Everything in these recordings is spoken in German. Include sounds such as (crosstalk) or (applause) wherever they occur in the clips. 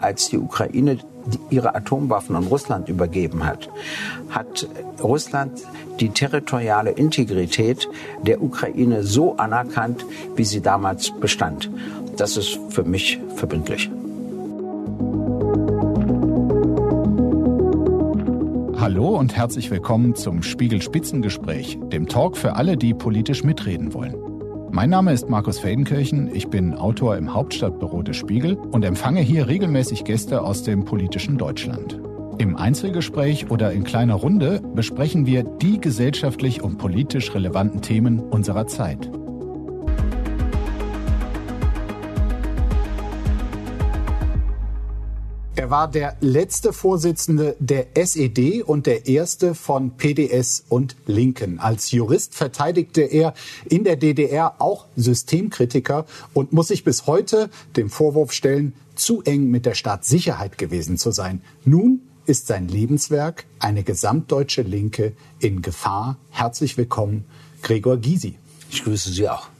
Als die Ukraine ihre Atomwaffen an Russland übergeben hat, hat Russland die territoriale Integrität der Ukraine so anerkannt, wie sie damals bestand. Das ist für mich verbindlich. Hallo und herzlich willkommen zum Spiegel Spitzengespräch, dem Talk für alle, die politisch mitreden wollen. Mein Name ist Markus Feldenkirchen, ich bin Autor im Hauptstadtbüro des Spiegel und empfange hier regelmäßig Gäste aus dem politischen Deutschland. Im Einzelgespräch oder in kleiner Runde besprechen wir die gesellschaftlich und politisch relevanten Themen unserer Zeit. Er war der letzte Vorsitzende der SED und der erste von PDS und Linken. Als Jurist verteidigte er in der DDR auch Systemkritiker und muss sich bis heute dem Vorwurf stellen, zu eng mit der Staatssicherheit gewesen zu sein. Nun ist sein Lebenswerk eine gesamtdeutsche Linke in Gefahr. Herzlich willkommen, Gregor Gysi. Ich grüße Sie auch.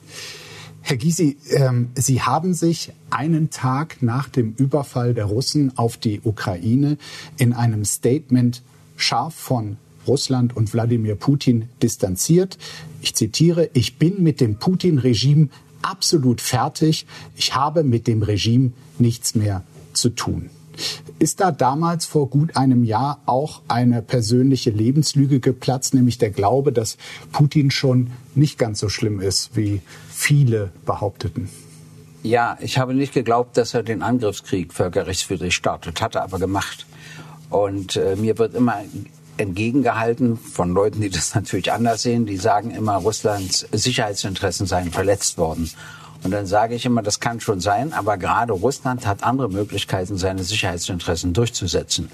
Herr Gysi, ähm, Sie haben sich einen Tag nach dem Überfall der Russen auf die Ukraine in einem Statement scharf von Russland und Wladimir Putin distanziert. Ich zitiere, ich bin mit dem Putin-Regime absolut fertig. Ich habe mit dem Regime nichts mehr zu tun. Ist da damals vor gut einem Jahr auch eine persönliche Lebenslüge geplatzt, nämlich der Glaube, dass Putin schon nicht ganz so schlimm ist, wie viele behaupteten? Ja, ich habe nicht geglaubt, dass er den Angriffskrieg völkerrechtswidrig startet, hat er aber gemacht. Und äh, mir wird immer entgegengehalten von Leuten, die das (laughs) natürlich anders sehen, die sagen immer, Russlands Sicherheitsinteressen seien verletzt worden. Und dann sage ich immer, das kann schon sein, aber gerade Russland hat andere Möglichkeiten, seine Sicherheitsinteressen durchzusetzen.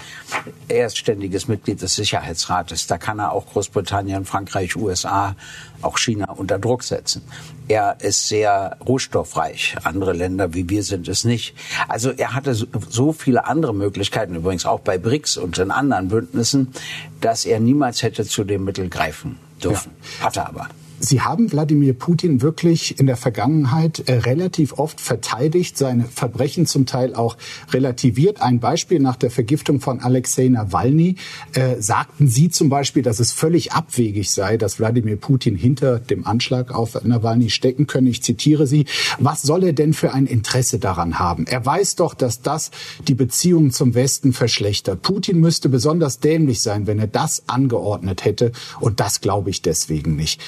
Er ist ständiges Mitglied des Sicherheitsrates. Da kann er auch Großbritannien, Frankreich, USA, auch China unter Druck setzen. Er ist sehr rohstoffreich. Andere Länder wie wir sind es nicht. Also er hatte so viele andere Möglichkeiten, übrigens auch bei BRICS und in anderen Bündnissen, dass er niemals hätte zu dem Mittel greifen dürfen. Ja. Hat er aber. Sie haben Wladimir Putin wirklich in der Vergangenheit äh, relativ oft verteidigt, seine Verbrechen zum Teil auch relativiert. Ein Beispiel nach der Vergiftung von Alexei Nawalny äh, sagten Sie zum Beispiel, dass es völlig abwegig sei, dass Wladimir Putin hinter dem Anschlag auf Nawalny stecken könne. Ich zitiere Sie. Was soll er denn für ein Interesse daran haben? Er weiß doch, dass das die Beziehungen zum Westen verschlechtert. Putin müsste besonders dämlich sein, wenn er das angeordnet hätte. Und das glaube ich deswegen nicht.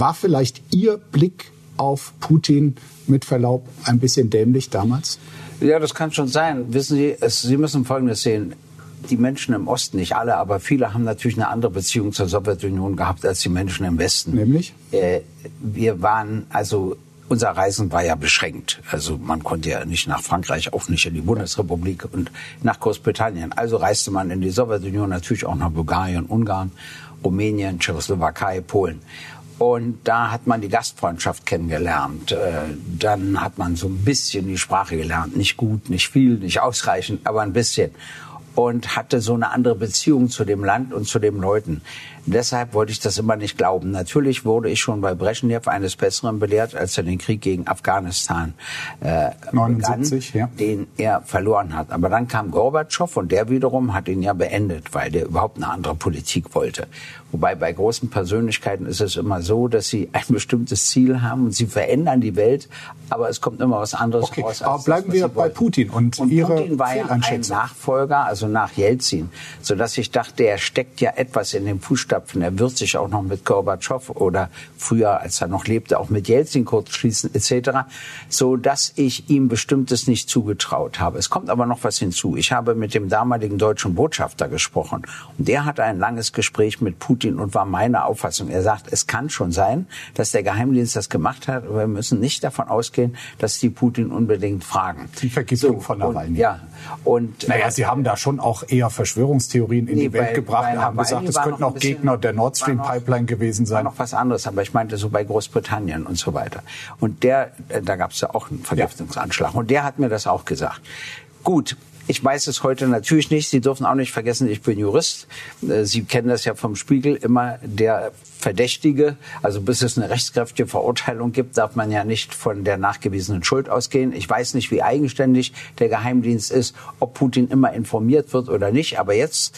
War vielleicht Ihr Blick auf Putin mit Verlaub ein bisschen dämlich damals? Ja, das kann schon sein. Wissen Sie, es, Sie müssen Folgendes sehen. Die Menschen im Osten, nicht alle, aber viele haben natürlich eine andere Beziehung zur Sowjetunion gehabt als die Menschen im Westen. Nämlich? Äh, wir waren, also unser Reisen war ja beschränkt. Also man konnte ja nicht nach Frankreich, auch nicht in die Bundesrepublik und nach Großbritannien. Also reiste man in die Sowjetunion, natürlich auch nach Bulgarien, Ungarn, Rumänien, Tschechoslowakei, Polen. Und da hat man die Gastfreundschaft kennengelernt. Äh, dann hat man so ein bisschen die Sprache gelernt. Nicht gut, nicht viel, nicht ausreichend, aber ein bisschen. Und hatte so eine andere Beziehung zu dem Land und zu den Leuten. Deshalb wollte ich das immer nicht glauben. Natürlich wurde ich schon bei Brezhnev eines Besseren belehrt, als er den Krieg gegen Afghanistan äh, 79, begann, ja. den er verloren hat. Aber dann kam Gorbatschow und der wiederum hat ihn ja beendet, weil der überhaupt eine andere Politik wollte. Wobei bei großen Persönlichkeiten ist es immer so, dass sie ein (laughs) bestimmtes Ziel haben und sie verändern die Welt, aber es kommt immer was anderes okay, raus. Aber bleiben das, wir bei Putin und, und Ihre Putin war ja ein Nachfolger, also nach Jelzin, sodass ich dachte, er steckt ja etwas in den Fußstapfen. Er wird sich auch noch mit Gorbatschow oder früher, als er noch lebte, auch mit Jelzin kurz schließen etc., so dass ich ihm bestimmtes nicht zugetraut habe. Es kommt aber noch was hinzu. Ich habe mit dem damaligen deutschen Botschafter gesprochen und der hatte ein langes Gespräch mit Putin Putin und war meine Auffassung. Er sagt, es kann schon sein, dass der Geheimdienst das gemacht hat, aber wir müssen nicht davon ausgehen, dass die Putin unbedingt fragen. Die Vergiftung so, von Nawalny. ja. Und, naja, äh, Sie haben da schon auch eher Verschwörungstheorien in nee, die Welt bei, gebracht und haben gesagt, es könnten auch Gegner der Nord Stream Pipeline gewesen sein. War noch was anderes, aber ich meinte so bei Großbritannien und so weiter. Und der, äh, da gab es ja auch einen Vergiftungsanschlag. Ja. Und der hat mir das auch gesagt. Gut, Ich weiß es heute natürlich nicht. Sie dürfen auch nicht vergessen, ich bin Jurist. Äh, Sie kennen das ja vom Spiegel. Immer der Verdächtige, also bis es eine rechtskräftige Verurteilung gibt, darf man ja nicht von der nachgewiesenen Schuld ausgehen. Ich weiß nicht, wie eigenständig der Geheimdienst ist, ob Putin immer informiert wird oder nicht. Aber jetzt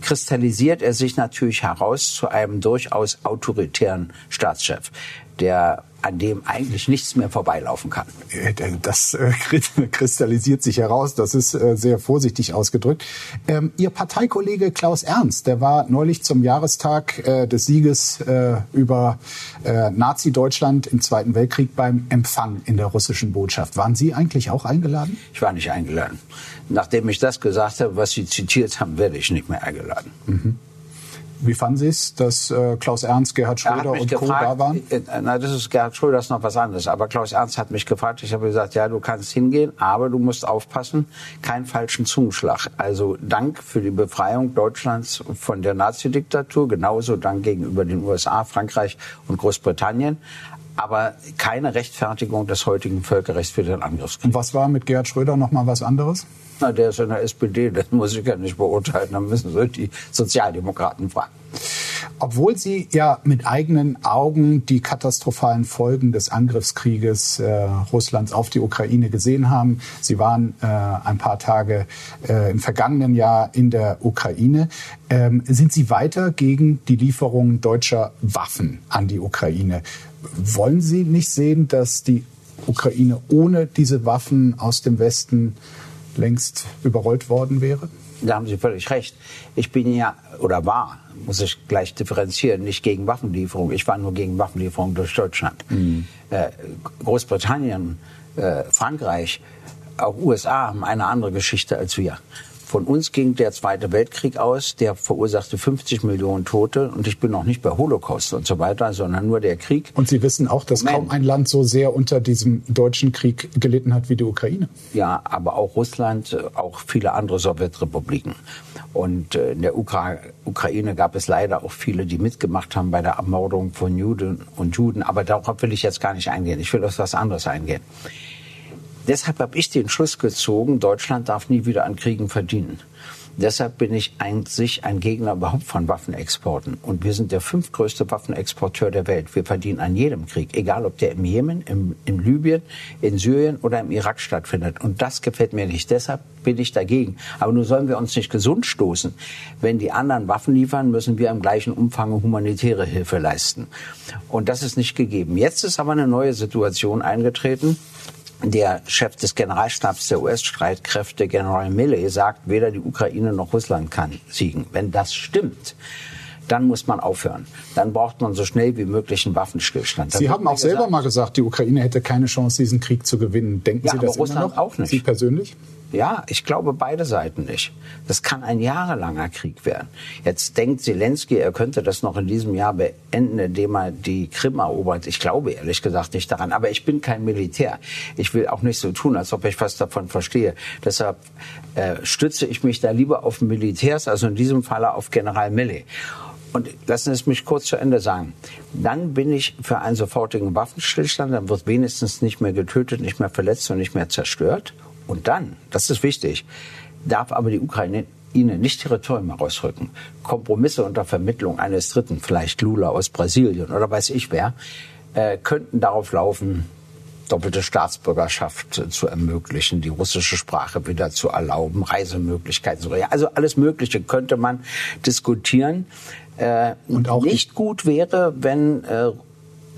kristallisiert er sich natürlich heraus zu einem durchaus autoritären Staatschef, der an dem eigentlich nichts mehr vorbeilaufen kann. Äh, das äh, (laughs) kristallisiert sich heraus. Das ist äh, sehr vorsichtig ausgedrückt. Ähm, Ihr Parteikollege Klaus Ernst, der war neulich zum Jahrestag des Sieges über Nazi-Deutschland im Zweiten Weltkrieg beim Empfang in der russischen Botschaft. Waren Sie eigentlich auch eingeladen? Ich war nicht eingeladen. Nachdem ich das gesagt habe, was Sie zitiert haben, werde ich nicht mehr eingeladen. Mhm. Wie fanden Sie es, dass äh, Klaus Ernst, Gerhard Schröder und gefragt, Co. da waren? Äh, na, das ist Gerhard Schröder ist noch was anderes. Aber Klaus Ernst hat mich gefragt. Ich habe gesagt, ja, du kannst hingehen, aber du musst aufpassen, keinen falschen Zungenschlag. Also Dank für die Befreiung Deutschlands von der Nazi-Diktatur, genauso Dank gegenüber den USA, Frankreich und Großbritannien aber keine Rechtfertigung des heutigen Völkerrechts für den Angriffskrieg. Und was war mit Gerhard Schröder noch mal was anderes? Na, der ist in der SPD, das muss ich ja nicht beurteilen. Da müssen Sie die Sozialdemokraten fragen. Obwohl Sie ja mit eigenen Augen die katastrophalen Folgen des Angriffskrieges äh, Russlands auf die Ukraine gesehen haben, Sie waren äh, ein paar Tage äh, im vergangenen Jahr in der Ukraine, ähm, sind Sie weiter gegen die Lieferung deutscher Waffen an die Ukraine? Wollen Sie nicht sehen, dass die Ukraine ohne diese Waffen aus dem Westen längst überrollt worden wäre? Da haben Sie völlig recht. Ich bin ja oder war, muss ich gleich differenzieren, nicht gegen Waffenlieferung. Ich war nur gegen Waffenlieferung durch Deutschland. Mhm. Äh, Großbritannien, äh, Frankreich, auch USA haben eine andere Geschichte als wir. Von uns ging der Zweite Weltkrieg aus, der verursachte 50 Millionen Tote und ich bin noch nicht bei Holocaust und so weiter, sondern nur der Krieg. Und Sie wissen auch, dass Moment. kaum ein Land so sehr unter diesem deutschen Krieg gelitten hat wie die Ukraine. Ja, aber auch Russland, äh, auch viele andere Sowjetrepubliken. Und äh, in der Ukra Ukraine gab es leider auch viele, die mitgemacht haben bei der Ermordung von Juden und Juden. Aber darauf will ich jetzt gar nicht eingehen. Ich will auf was anderes eingehen. Deshalb habe ich den Schluss gezogen, Deutschland darf nie wieder an Kriegen verdienen. Deshalb bin ich eigentlich ein Gegner überhaupt von Waffenexporten. Und wir sind der fünftgrößte Waffenexporteur der Welt. Wir verdienen an jedem Krieg, egal ob der im Jemen, im, in Libyen, in Syrien oder im Irak stattfindet. Und das gefällt mir nicht. Deshalb bin ich dagegen. Aber nur sollen wir uns nicht gesund stoßen. Wenn die anderen Waffen liefern, müssen wir im gleichen Umfang humanitäre Hilfe leisten. Und das ist nicht gegeben. Jetzt ist aber eine neue Situation eingetreten der Chef des Generalstabs der US-Streitkräfte, General Milley, sagt, weder die Ukraine noch Russland kann siegen. Wenn das stimmt, dann muss man aufhören. Dann braucht man so schnell wie möglich einen Waffenstillstand. Sie haben auch selber mal gesagt, die Ukraine hätte keine Chance, diesen Krieg zu gewinnen. Denken ja, Sie das Russland immer noch? auch nicht. Sie persönlich? Ja, ich glaube beide Seiten nicht. Das kann ein jahrelanger Krieg werden. Jetzt denkt Zelensky, er könnte das noch in diesem Jahr beenden, indem er die Krim erobert. Ich glaube ehrlich gesagt nicht daran. Aber ich bin kein Militär. Ich will auch nicht so tun, als ob ich was davon verstehe. Deshalb äh, stütze ich mich da lieber auf Militärs, also in diesem Falle auf General Milley. Und lassen Sie es mich kurz zu Ende sagen. Dann bin ich für einen sofortigen Waffenstillstand. Dann wird wenigstens nicht mehr getötet, nicht mehr verletzt und nicht mehr zerstört. Und dann, das ist wichtig, darf aber die Ukraine ihnen nicht Territorium herausrücken. Kompromisse unter Vermittlung eines Dritten, vielleicht Lula aus Brasilien oder weiß ich wer, äh, könnten darauf laufen, doppelte Staatsbürgerschaft zu ermöglichen, die russische Sprache wieder zu erlauben, Reisemöglichkeiten zu Also alles Mögliche könnte man diskutieren. Äh, und auch nicht gut wäre, wenn äh,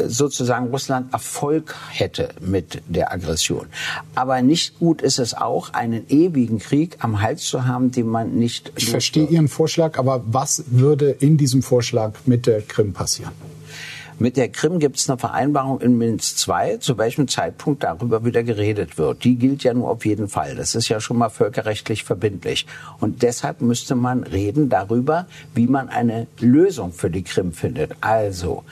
sozusagen Russland Erfolg hätte mit der Aggression. Aber nicht gut ist es auch, einen ewigen Krieg am Hals zu haben, den man nicht. Ich verstehe Ihren Vorschlag, aber was würde in diesem Vorschlag mit der Krim passieren? Mit der Krim gibt es eine Vereinbarung in Minsk II, zu welchem Zeitpunkt darüber wieder geredet wird. Die gilt ja nur auf jeden Fall. Das ist ja schon mal völkerrechtlich verbindlich. Und deshalb müsste man reden darüber, wie man eine Lösung für die Krim findet. Also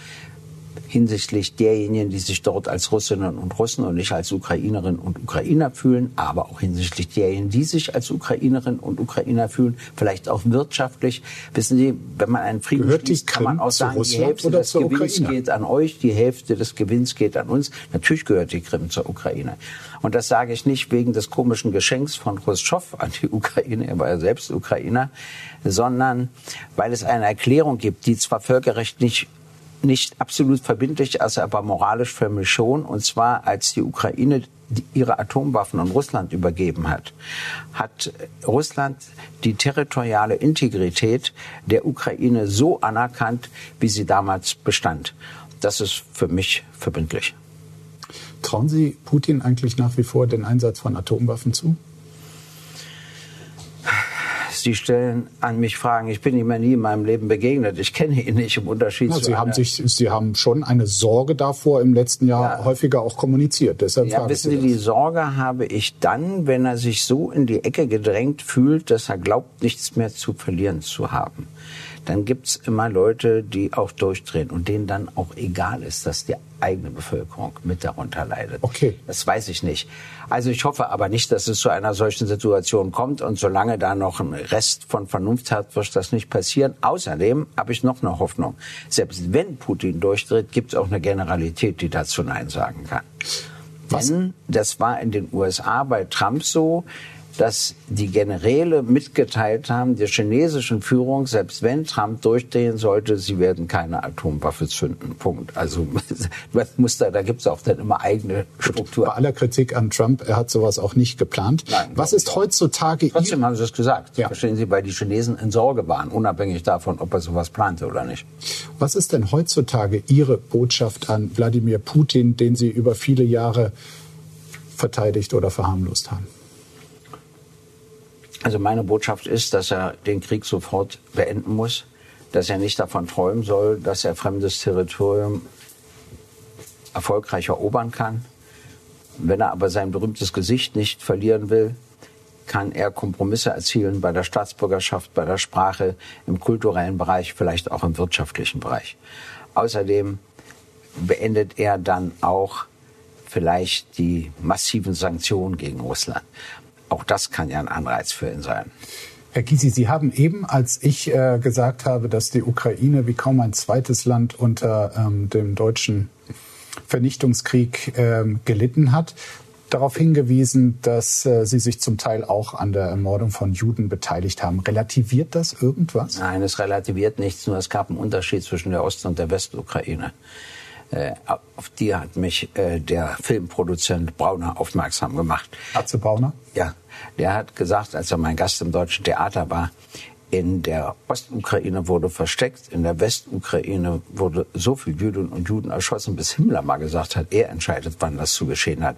hinsichtlich derjenigen, die sich dort als Russinnen und Russen und nicht als Ukrainerinnen und Ukrainer fühlen, aber auch hinsichtlich derjenigen, die sich als Ukrainerinnen und Ukrainer fühlen, vielleicht auch wirtschaftlich. Wissen Sie, wenn man einen Frieden Gehört schließt, kann man auch sagen, die Hälfte des Gewinns Ukraine? geht an euch, die Hälfte des Gewinns geht an uns. Natürlich gehört die Krim zur Ukraine. Und das sage ich nicht wegen des komischen Geschenks von Khrushchev an die Ukraine, er war ja selbst Ukrainer, sondern weil es eine Erklärung gibt, die zwar völkerrechtlich nicht absolut verbindlich, also aber moralisch für mich schon. Und zwar, als die Ukraine ihre Atomwaffen an Russland übergeben hat, hat Russland die territoriale Integrität der Ukraine so anerkannt, wie sie damals bestand. Das ist für mich verbindlich. Trauen Sie Putin eigentlich nach wie vor den Einsatz von Atomwaffen zu? Sie stellen an mich Fragen. Ich bin ihm ja nie in meinem Leben begegnet. Ich kenne ihn nicht im Unterschied ja, zu Sie haben sich, Sie haben schon eine Sorge davor im letzten Jahr ja. häufiger auch kommuniziert. Deshalb ja, wissen Sie, die Sorge habe ich dann, wenn er sich so in die Ecke gedrängt fühlt, dass er glaubt, nichts mehr zu verlieren zu haben dann gibt's immer Leute, die auch durchdrehen und denen dann auch egal ist, dass die eigene Bevölkerung mit darunter leidet. Okay. Das weiß ich nicht. Also ich hoffe aber nicht, dass es zu einer solchen Situation kommt und solange da noch ein Rest von Vernunft hat, wird das nicht passieren. Außerdem habe ich noch eine Hoffnung. Selbst wenn Putin durchdreht, gibt es auch eine Generalität, die dazu Nein sagen kann. Was? Denn das war in den USA bei Trump so, dass die Generäle mitgeteilt haben, der chinesischen Führung, selbst wenn Trump durchdrehen sollte, sie werden keine Atomwaffe zünden. Punkt. Also (laughs) muss da, da gibt es auch dann immer eigene Strukturen. Bei aller Kritik an Trump, er hat sowas auch nicht geplant. Nein, Was ist heutzutage... Trotzdem haben Sie es gesagt. Ja. Verstehen Sie, weil die Chinesen in Sorge waren, unabhängig davon, ob er sowas plante oder nicht. Was ist denn heutzutage Ihre Botschaft an Wladimir Putin, den Sie über viele Jahre verteidigt oder verharmlost haben? Also meine Botschaft ist, dass er den Krieg sofort beenden muss, dass er nicht davon träumen soll, dass er fremdes Territorium erfolgreich erobern kann. Wenn er aber sein berühmtes Gesicht nicht verlieren will, kann er Kompromisse erzielen bei der Staatsbürgerschaft, bei der Sprache, im kulturellen Bereich, vielleicht auch im wirtschaftlichen Bereich. Außerdem beendet er dann auch vielleicht die massiven Sanktionen gegen Russland. Auch das kann ja ein Anreiz für ihn sein. Herr Gysi, Sie haben eben, als ich äh, gesagt habe, dass die Ukraine wie kaum ein zweites Land unter ähm, dem deutschen Vernichtungskrieg ähm, gelitten hat, darauf hingewiesen, dass äh, Sie sich zum Teil auch an der Ermordung von Juden beteiligt haben. Relativiert das irgendwas? Nein, es relativiert nichts, nur es gab einen Unterschied zwischen der Ost- und der Westukraine. Äh, auf die hat mich äh, der Filmproduzent Brauner aufmerksam gemacht. Atze Brauner? Ja, der hat gesagt, als er mein Gast im Deutschen Theater war, in der Ostukraine wurde versteckt, in der Westukraine wurde so viel Juden und Juden erschossen, bis Himmler mal gesagt hat, er entscheidet, wann das zu geschehen hat.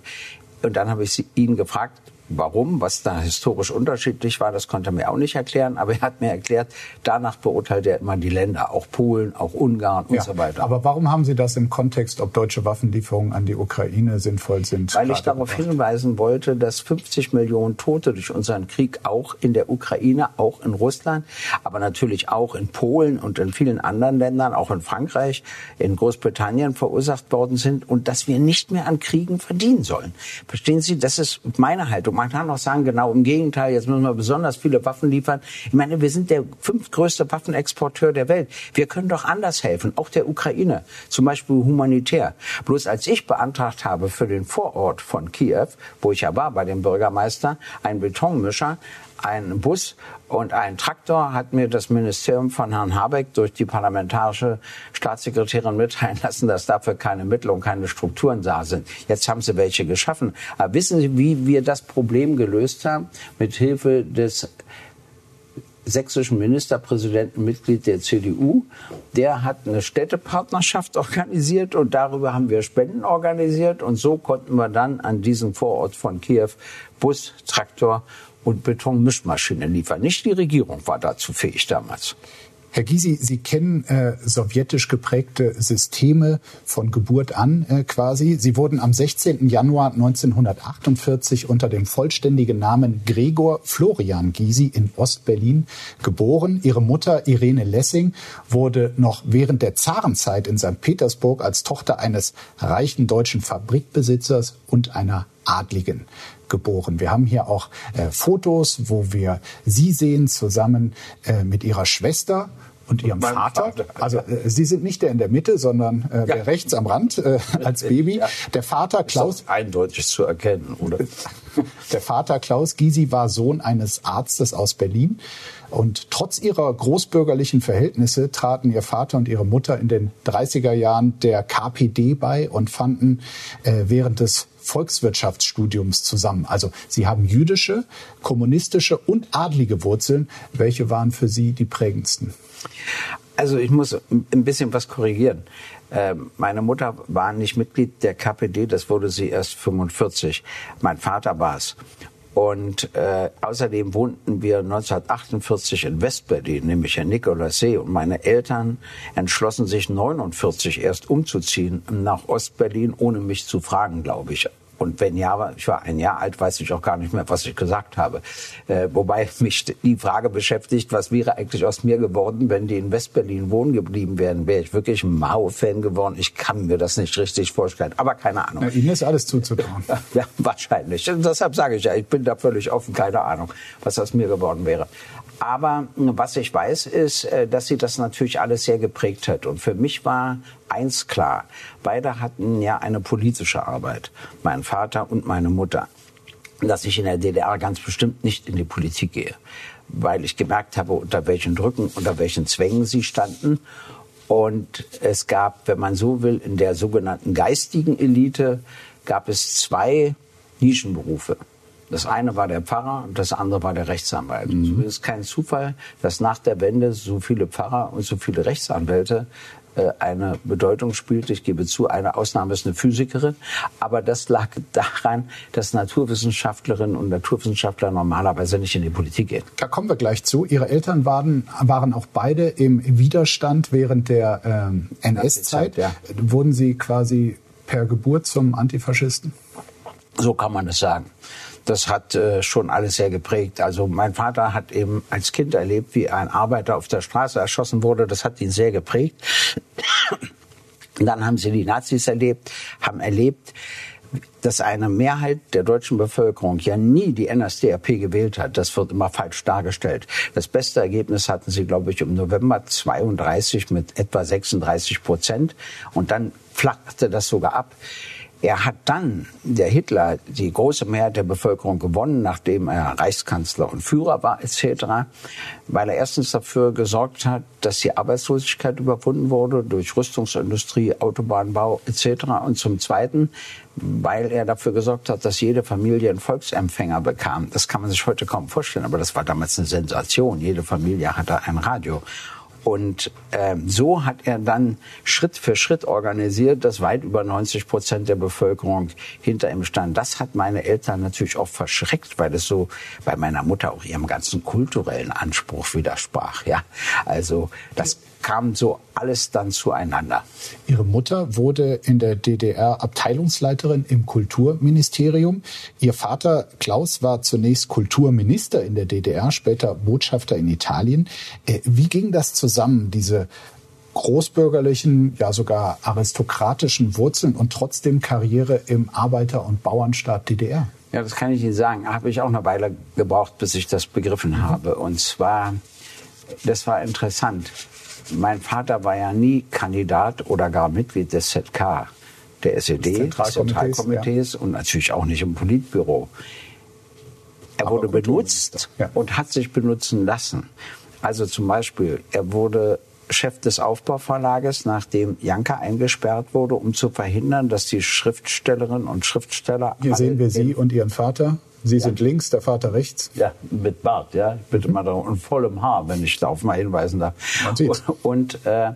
Und dann habe ich ihn gefragt, Warum, was da historisch unterschiedlich war, das konnte er mir auch nicht erklären. Aber er hat mir erklärt, danach beurteilt er immer die Länder, auch Polen, auch Ungarn und ja, so weiter. Aber warum haben Sie das im Kontext, ob deutsche Waffenlieferungen an die Ukraine sinnvoll sind? Weil ich darauf gebracht? hinweisen wollte, dass 50 Millionen Tote durch unseren Krieg auch in der Ukraine, auch in Russland, aber natürlich auch in Polen und in vielen anderen Ländern, auch in Frankreich, in Großbritannien verursacht worden sind und dass wir nicht mehr an Kriegen verdienen sollen. Verstehen Sie, das ist meine Haltung man kann auch sagen, genau im Gegenteil, jetzt müssen wir besonders viele Waffen liefern. Ich meine, wir sind der fünftgrößte Waffenexporteur der Welt. Wir können doch anders helfen, auch der Ukraine, zum Beispiel humanitär. Bloß als ich beantragt habe für den Vorort von Kiew, wo ich ja war bei dem Bürgermeister, einen Betonmischer, ein Bus und ein Traktor hat mir das Ministerium von Herrn Habeck durch die parlamentarische Staatssekretärin mitteilen lassen, dass dafür keine Mittel und keine Strukturen da sind. Jetzt haben sie welche geschaffen. Aber wissen Sie, wie wir das Problem gelöst haben? Mit Hilfe des sächsischen Ministerpräsidenten, Mitglied der CDU. Der hat eine Städtepartnerschaft organisiert und darüber haben wir Spenden organisiert und so konnten wir dann an diesem Vorort von Kiew Bus, Traktor und Betonmischmaschinen liefern. Nicht die Regierung war dazu fähig damals. Herr Gysi, Sie kennen äh, sowjetisch geprägte Systeme von Geburt an äh, quasi. Sie wurden am 16. Januar 1948 unter dem vollständigen Namen Gregor Florian Gysi in Ostberlin geboren. Ihre Mutter Irene Lessing wurde noch während der Zarenzeit in St. Petersburg als Tochter eines reichen deutschen Fabrikbesitzers und einer Adligen geboren. Wir haben hier auch äh, Fotos, wo wir sie sehen zusammen äh, mit ihrer Schwester und ihrem Vater. Vater. Also äh, Sie sind nicht der in der Mitte, sondern äh, ja. der rechts am Rand äh, (laughs) als Baby. Ja. Der Vater Klaus. Ist eindeutig zu erkennen, oder? (laughs) der Vater Klaus Gysi war Sohn eines Arztes aus Berlin. Und trotz ihrer großbürgerlichen Verhältnisse traten ihr Vater und ihre Mutter in den 30er Jahren der KPD bei und fanden äh, während des Volkswirtschaftsstudiums zusammen. Also sie haben jüdische, kommunistische und adlige Wurzeln. Welche waren für Sie die prägendsten? Also ich muss ein bisschen was korrigieren. Ähm, meine Mutter war nicht Mitglied der KPD, das wurde sie erst 45. Mein Vater war es. Und äh, außerdem wohnten wir 1948 in Westberlin, nämlich in Nikolassee. Und meine Eltern entschlossen sich 49 erst umzuziehen nach Ostberlin, ohne mich zu fragen, glaube ich. Und wenn ja, ich war ein Jahr alt, weiß ich auch gar nicht mehr, was ich gesagt habe. Äh, wobei mich die Frage beschäftigt, was wäre eigentlich aus mir geworden, wenn die in Westberlin wohnen geblieben wären? Wäre ich wirklich ein Mao-Fan geworden? Ich kann mir das nicht richtig vorstellen. Aber keine Ahnung. Na, Ihnen ist alles zuzutrauen. (laughs) Ja, wahrscheinlich. Und deshalb sage ich ja, ich bin da völlig offen. Keine Ahnung, was aus mir geworden wäre. Aber was ich weiß, ist, äh, dass sie das natürlich alles sehr geprägt hat. Und für mich war eins klar. Beide hatten ja eine politische Arbeit. Mein Vater und meine Mutter. Dass ich in der DDR ganz bestimmt nicht in die Politik gehe. Weil ich gemerkt habe, unter welchen Drücken, unter welchen Zwängen sie standen. Und es gab, wenn man so will, in der sogenannten geistigen Elite gab es zwei Nischenberufe. Das eine war der Pfarrer und das andere war der Rechtsanwalt. Mhm. Es ist kein Zufall, dass nach der Wende so viele Pfarrer und so viele Rechtsanwälte äh, eine Bedeutung spielt. Ich gebe zu, eine Ausnahme ist eine Physikerin. Aber das lag daran, dass Naturwissenschaftlerinnen und Naturwissenschaftler normalerweise nicht in die Politik gehen. Da kommen wir gleich zu. Ihre Eltern waren, waren auch beide im Widerstand während der ähm, NS-Zeit. Ja. Wurden Sie quasi per Geburt zum Antifaschisten? So kann man es sagen das hat äh, schon alles sehr geprägt. Also mein Vater hat eben als Kind erlebt, wie ein Arbeiter auf der Straße erschossen wurde. Das hat ihn sehr geprägt. Dann haben sie die Nazis erlebt, haben erlebt, dass eine Mehrheit der deutschen Bevölkerung ja nie die NSDAP gewählt hat. Das wird immer falsch dargestellt. Das beste Ergebnis hatten sie, glaube ich, im November 32 mit etwa 36 Prozent. Und dann flachte das sogar ab. Er hat dann, der Hitler, die große Mehrheit der Bevölkerung gewonnen, nachdem er Reichskanzler und Führer war etc., weil er erstens dafür gesorgt hat, dass die Arbeitslosigkeit überwunden wurde durch Rüstungsindustrie, Autobahnbau etc. Und zum Zweiten, weil er dafür gesorgt hat, dass jede Familie einen Volksempfänger bekam. Das kann man sich heute kaum vorstellen, aber das war damals eine Sensation. Jede Familie hatte ein Radio. Und äh, so hat er dann Schritt für Schritt organisiert, dass weit über 90 Prozent der Bevölkerung hinter ihm stand. Das hat meine Eltern natürlich auch verschreckt, weil es so bei meiner Mutter auch ihrem ganzen kulturellen Anspruch widersprach. Ja, also das kam so alles dann zueinander. Ihre Mutter wurde in der DDR Abteilungsleiterin im Kulturministerium. Ihr Vater Klaus war zunächst Kulturminister in der DDR, später Botschafter in Italien. Äh, wie ging das zusammen, diese großbürgerlichen, ja sogar aristokratischen Wurzeln und trotzdem Karriere im Arbeiter- und Bauernstaat DDR? Ja, das kann ich Ihnen sagen. Habe ich auch eine Weile gebraucht, bis ich das begriffen mhm. habe. Und zwar, das war interessant mein Vater war ja nie Kandidat oder gar Mitglied des ZK, der SED, des Zentralkomitees ja. und natürlich auch nicht im Politbüro. Er Aber wurde benutzt ja. und hat sich benutzen lassen. Also zum Beispiel, er wurde Chef des Aufbauverlages, nachdem Janka eingesperrt wurde, um zu verhindern, dass die Schriftstellerinnen und Schriftsteller. Hier sehen wir Sie und Ihren Vater. Sie sind ja. links, der Vater rechts. Ja, mit Bart, ja. Bitte mhm. mal darum. Und vollem Haar, wenn ich darauf mal hinweisen darf. Man sieht. Und, und äh,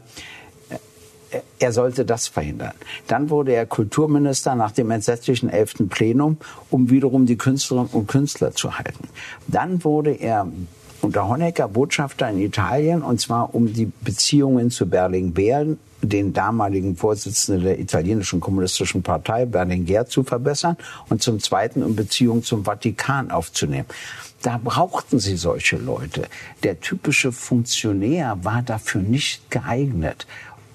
er sollte das verhindern. Dann wurde er Kulturminister nach dem entsetzlichen 11. Plenum, um wiederum die Künstlerinnen und Künstler zu halten. Dann wurde er unter Honecker Botschafter in Italien und zwar um die Beziehungen zu Berlinguer, den damaligen Vorsitzenden der italienischen kommunistischen Partei Berlinguer zu verbessern und zum Zweiten um Beziehungen zum Vatikan aufzunehmen. Da brauchten sie solche Leute. Der typische Funktionär war dafür nicht geeignet.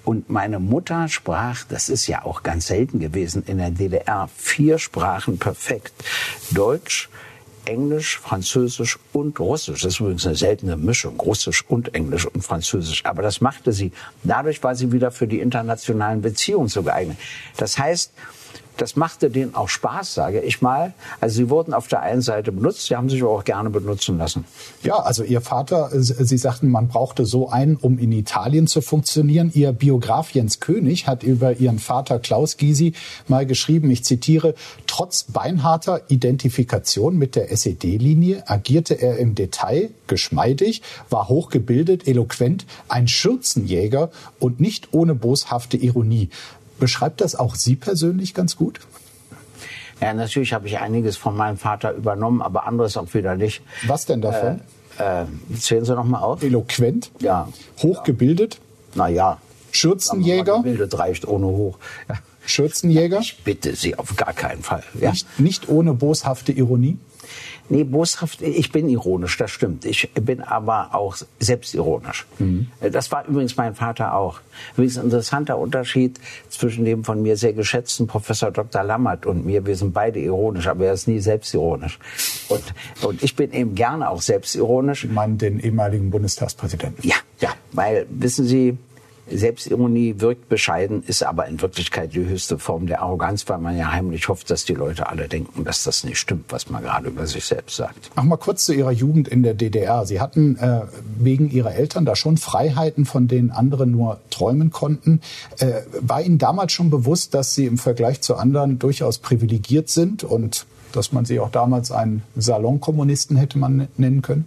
Und meine Mutter sprach, das ist ja auch ganz selten gewesen in der DDR, vier Sprachen perfekt. Deutsch, Englisch, Französisch und Russisch. Das ist übrigens eine seltene Mischung, Russisch und Englisch und Französisch. Aber das machte sie. Dadurch war sie wieder für die internationalen Beziehungen so geeignet. Das heißt, das machte denen auch Spaß, sage ich mal. Also sie wurden auf der einen Seite benutzt, sie haben sich auch gerne benutzen lassen. Ja, also Ihr Vater, Sie sagten, man brauchte so einen, um in Italien zu funktionieren. Ihr Biograf Jens König hat über Ihren Vater Klaus Gysi mal geschrieben, ich zitiere, trotz beinharter Identifikation mit der SED-Linie agierte er im Detail geschmeidig, war hochgebildet, eloquent, ein Schürzenjäger und nicht ohne boshafte Ironie. Beschreibt das auch Sie persönlich ganz gut? Ja, natürlich habe ich einiges von meinem Vater übernommen, aber anderes auch wieder nicht. Was denn davon? Äh, äh, zählen Sie noch mal auf. Eloquent? Ja. Hochgebildet? Naja. Schürzenjäger? Gebildet reicht ohne hoch. Ja. Schürzenjäger? Ich bitte Sie auf gar keinen Fall. Ja? Nicht, nicht ohne boshafte Ironie? Nee, boshaft, ich bin ironisch, das stimmt. Ich bin aber auch selbstironisch. Mhm. Das war übrigens mein Vater auch. Übrigens ein interessanter Unterschied zwischen dem von mir sehr geschätzten Professor Dr. Lammert und mir. Wir sind beide ironisch, aber er ist nie selbstironisch. Und, und ich bin eben gerne auch selbstironisch. Meinen den ehemaligen Bundestagspräsidenten? Ja, ja, weil, wissen Sie, Selbstironie wirkt bescheiden, ist aber in Wirklichkeit die höchste Form der Arroganz, weil man ja heimlich hofft, dass die Leute alle denken, dass das nicht stimmt, was man gerade über sich selbst sagt. Ach mal kurz zu Ihrer Jugend in der DDR. Sie hatten äh, wegen Ihrer Eltern da schon Freiheiten, von denen andere nur träumen konnten. Äh, war Ihnen damals schon bewusst, dass Sie im Vergleich zu anderen durchaus privilegiert sind und dass man Sie auch damals einen Salonkommunisten hätte man nennen können?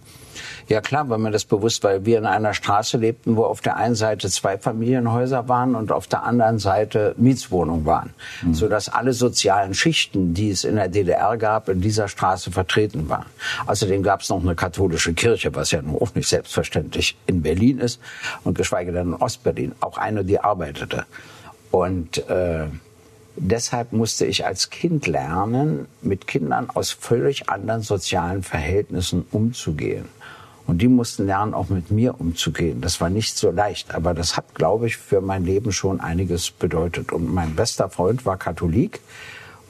Ja klar, war mir das bewusst, weil wir in einer Straße lebten, wo auf der einen Seite zwei Familienhäuser waren und auf der anderen Seite Mietswohnungen waren, mhm. sodass alle sozialen Schichten, die es in der DDR gab, in dieser Straße vertreten waren. Außerdem gab es noch eine katholische Kirche, was ja nun auch nicht selbstverständlich in Berlin ist und geschweige denn in Ostberlin, auch eine, die arbeitete. Und äh, Deshalb musste ich als Kind lernen, mit Kindern aus völlig anderen sozialen Verhältnissen umzugehen. Und die mussten lernen, auch mit mir umzugehen. Das war nicht so leicht, aber das hat, glaube ich, für mein Leben schon einiges bedeutet. Und mein bester Freund war Katholik.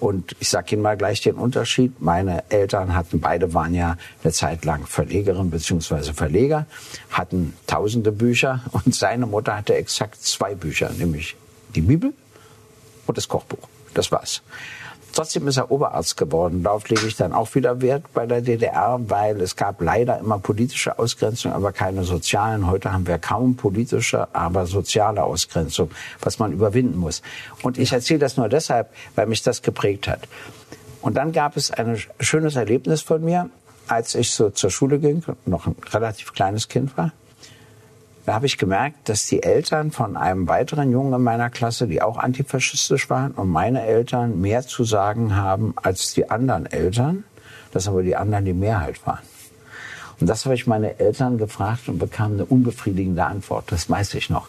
Und ich sage Ihnen mal gleich den Unterschied. Meine Eltern hatten, beide waren ja eine Zeit lang Verlegerin bzw. Verleger, hatten tausende Bücher (laughs) und seine Mutter hatte exakt zwei Bücher, nämlich die Bibel und das Kochbuch. Das war's. Trotzdem ist er Oberarzt geworden. Darauf lege ich dann auch wieder Wert bei der DDR, weil es gab leider immer politische Ausgrenzung, aber keine sozialen. Heute haben wir kaum politische, aber soziale Ausgrenzung, was man überwinden muss. Und ich erzähle das nur deshalb, weil mich das geprägt hat. Und dann gab es ein schönes Erlebnis von mir, als ich so zur Schule ging, noch ein relativ kleines Kind war. Da habe ich gemerkt, dass die Eltern von einem weiteren Jungen in meiner Klasse, die auch antifaschistisch waren, und meine Eltern mehr zu sagen haben als die anderen Eltern, dass aber die anderen die Mehrheit waren. Und das habe ich meine Eltern gefragt und bekam eine unbefriedigende Antwort. Das weiß ich noch.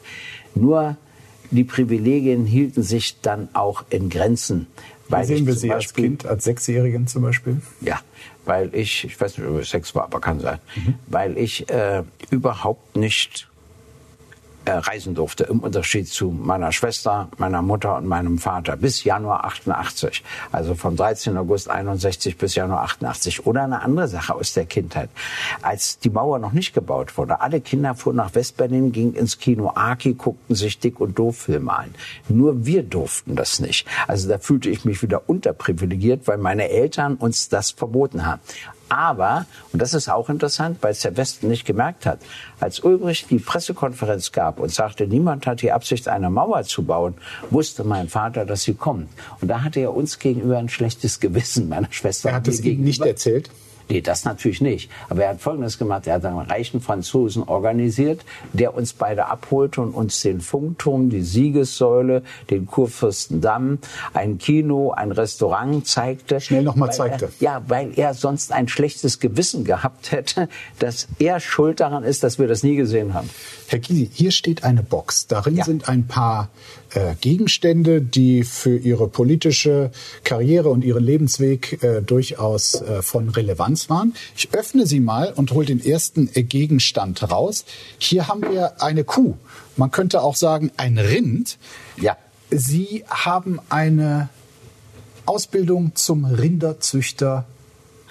Nur die Privilegien hielten sich dann auch in Grenzen. Weil sehen wir Sie Beispiel, als Kind, als Sechsjährigen zum Beispiel? Ja, weil ich, ich weiß nicht, ob ich sechs war, aber kann sein, mhm. weil ich äh, überhaupt nicht reisen durfte, im Unterschied zu meiner Schwester, meiner Mutter und meinem Vater bis Januar 88. Also vom 13. August 61 bis Januar 88. Oder eine andere Sache aus der Kindheit. Als die Mauer noch nicht gebaut wurde, alle Kinder fuhren nach Westberlin, gingen ins Kino Aki, guckten sich Dick und Doof Filme an. Nur wir durften das nicht. Also da fühlte ich mich wieder unterprivilegiert, weil meine Eltern uns das verboten haben. Aber, und das ist auch interessant, weil es der Westen nicht gemerkt hat, als Ulbricht die Pressekonferenz gab und sagte, niemand hat die Absicht, eine Mauer zu bauen, wusste mein Vater, dass sie kommt. Und da hatte er uns gegenüber ein schlechtes Gewissen, meiner Schwester. Er hat es Ihnen nicht erzählt? Nee, das natürlich nicht. Aber er hat Folgendes gemacht. Er hat einen reichen Franzosen organisiert, der uns beide abholte und uns den Funkturm, die Siegessäule, den Kurfürstendamm, ein Kino, ein Restaurant zeigte. Schnell nochmal zeigte. Er, ja, weil er sonst ein schlechtes Gewissen gehabt hätte, dass er schuld daran ist, dass wir das nie gesehen haben. Herr Gysi, hier steht eine Box. Darin ja. sind ein paar äh, Gegenstände, die für Ihre politische Karriere und Ihren Lebensweg äh, durchaus äh, von Relevanz waren. Ich öffne sie mal und hole den ersten äh, Gegenstand raus. Hier haben wir eine Kuh. Man könnte auch sagen ein Rind. Ja. Sie haben eine Ausbildung zum Rinderzüchter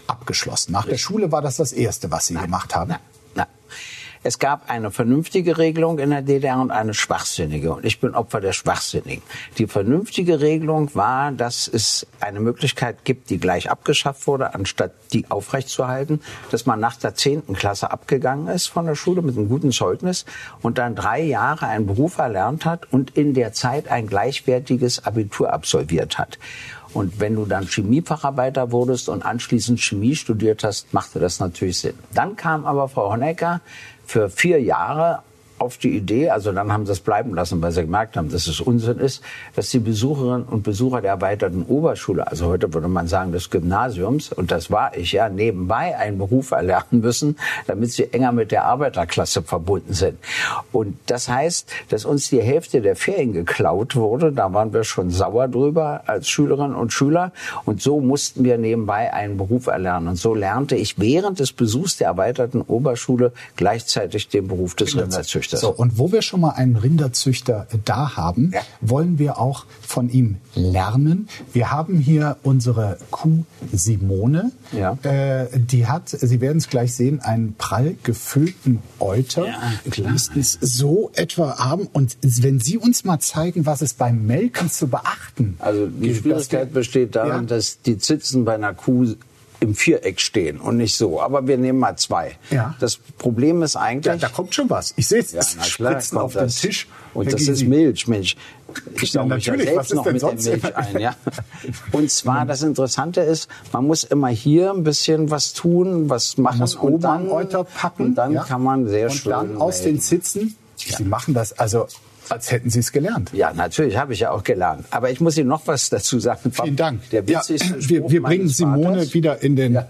abgeschlossen. Nach der Schule war das das Erste, was Sie gemacht haben. Es gab eine vernünftige Regelung in der DDR und eine schwachsinnige. Und ich bin Opfer der schwachsinnigen. Die vernünftige Regelung war, dass es eine Möglichkeit gibt, die gleich abgeschafft wurde, anstatt die aufrechtzuerhalten, dass man nach der zehnten Klasse abgegangen ist von der Schule mit einem guten Zeugnis und dann drei Jahre einen Beruf erlernt hat und in der Zeit ein gleichwertiges Abitur absolviert hat. Und wenn du dann Chemiefacharbeiter wurdest und anschließend Chemie studiert hast, machte das natürlich Sinn. Dann kam aber Frau Honecker für vier Jahre auf die Idee, also dann haben sie es bleiben lassen, weil sie gemerkt haben, dass es Unsinn ist, dass die Besucherinnen und Besucher der erweiterten Oberschule, also heute würde man sagen des Gymnasiums, und das war ich ja, nebenbei einen Beruf erlernen müssen, damit sie enger mit der Arbeiterklasse verbunden sind. Und das heißt, dass uns die Hälfte der Ferien geklaut wurde, da waren wir schon sauer drüber als Schülerinnen und Schüler, und so mussten wir nebenbei einen Beruf erlernen. Und so lernte ich während des Besuchs der erweiterten Oberschule gleichzeitig den Beruf des Rinderzüchters. Rinderzüchter. So, und wo wir schon mal einen Rinderzüchter äh, da haben, ja. wollen wir auch von ihm lernen. Wir haben hier unsere Kuh Simone. Ja. Äh, die hat, Sie werden es gleich sehen, einen prall gefüllten Euter. Ja, es so etwa haben. Und wenn Sie uns mal zeigen, was es beim Melken zu beachten Also die Schwierigkeit besteht darin, ja. dass die Zitzen bei einer Kuh im Viereck stehen und nicht so. Aber wir nehmen mal zwei. Ja. Das Problem ist eigentlich. Ja, da kommt schon was. Ich sehe es. Ja, spritzen auf dem Tisch. Und das ist Milch, Mensch. Ich ja, natürlich, ja selbst noch mit der Milch ein. Ja. Und zwar das Interessante ist, man muss immer hier ein bisschen was tun, was machen man muss und dann packen. Und dann ja. kann man sehr und schön. Dann aus melden. den Sitzen. Sie machen das also als hätten Sie es gelernt. Ja, natürlich habe ich ja auch gelernt. Aber ich muss Ihnen noch was dazu sagen. Vielen Dank. Der ja, wir, wir bringen Simone Vaters. wieder in den ja.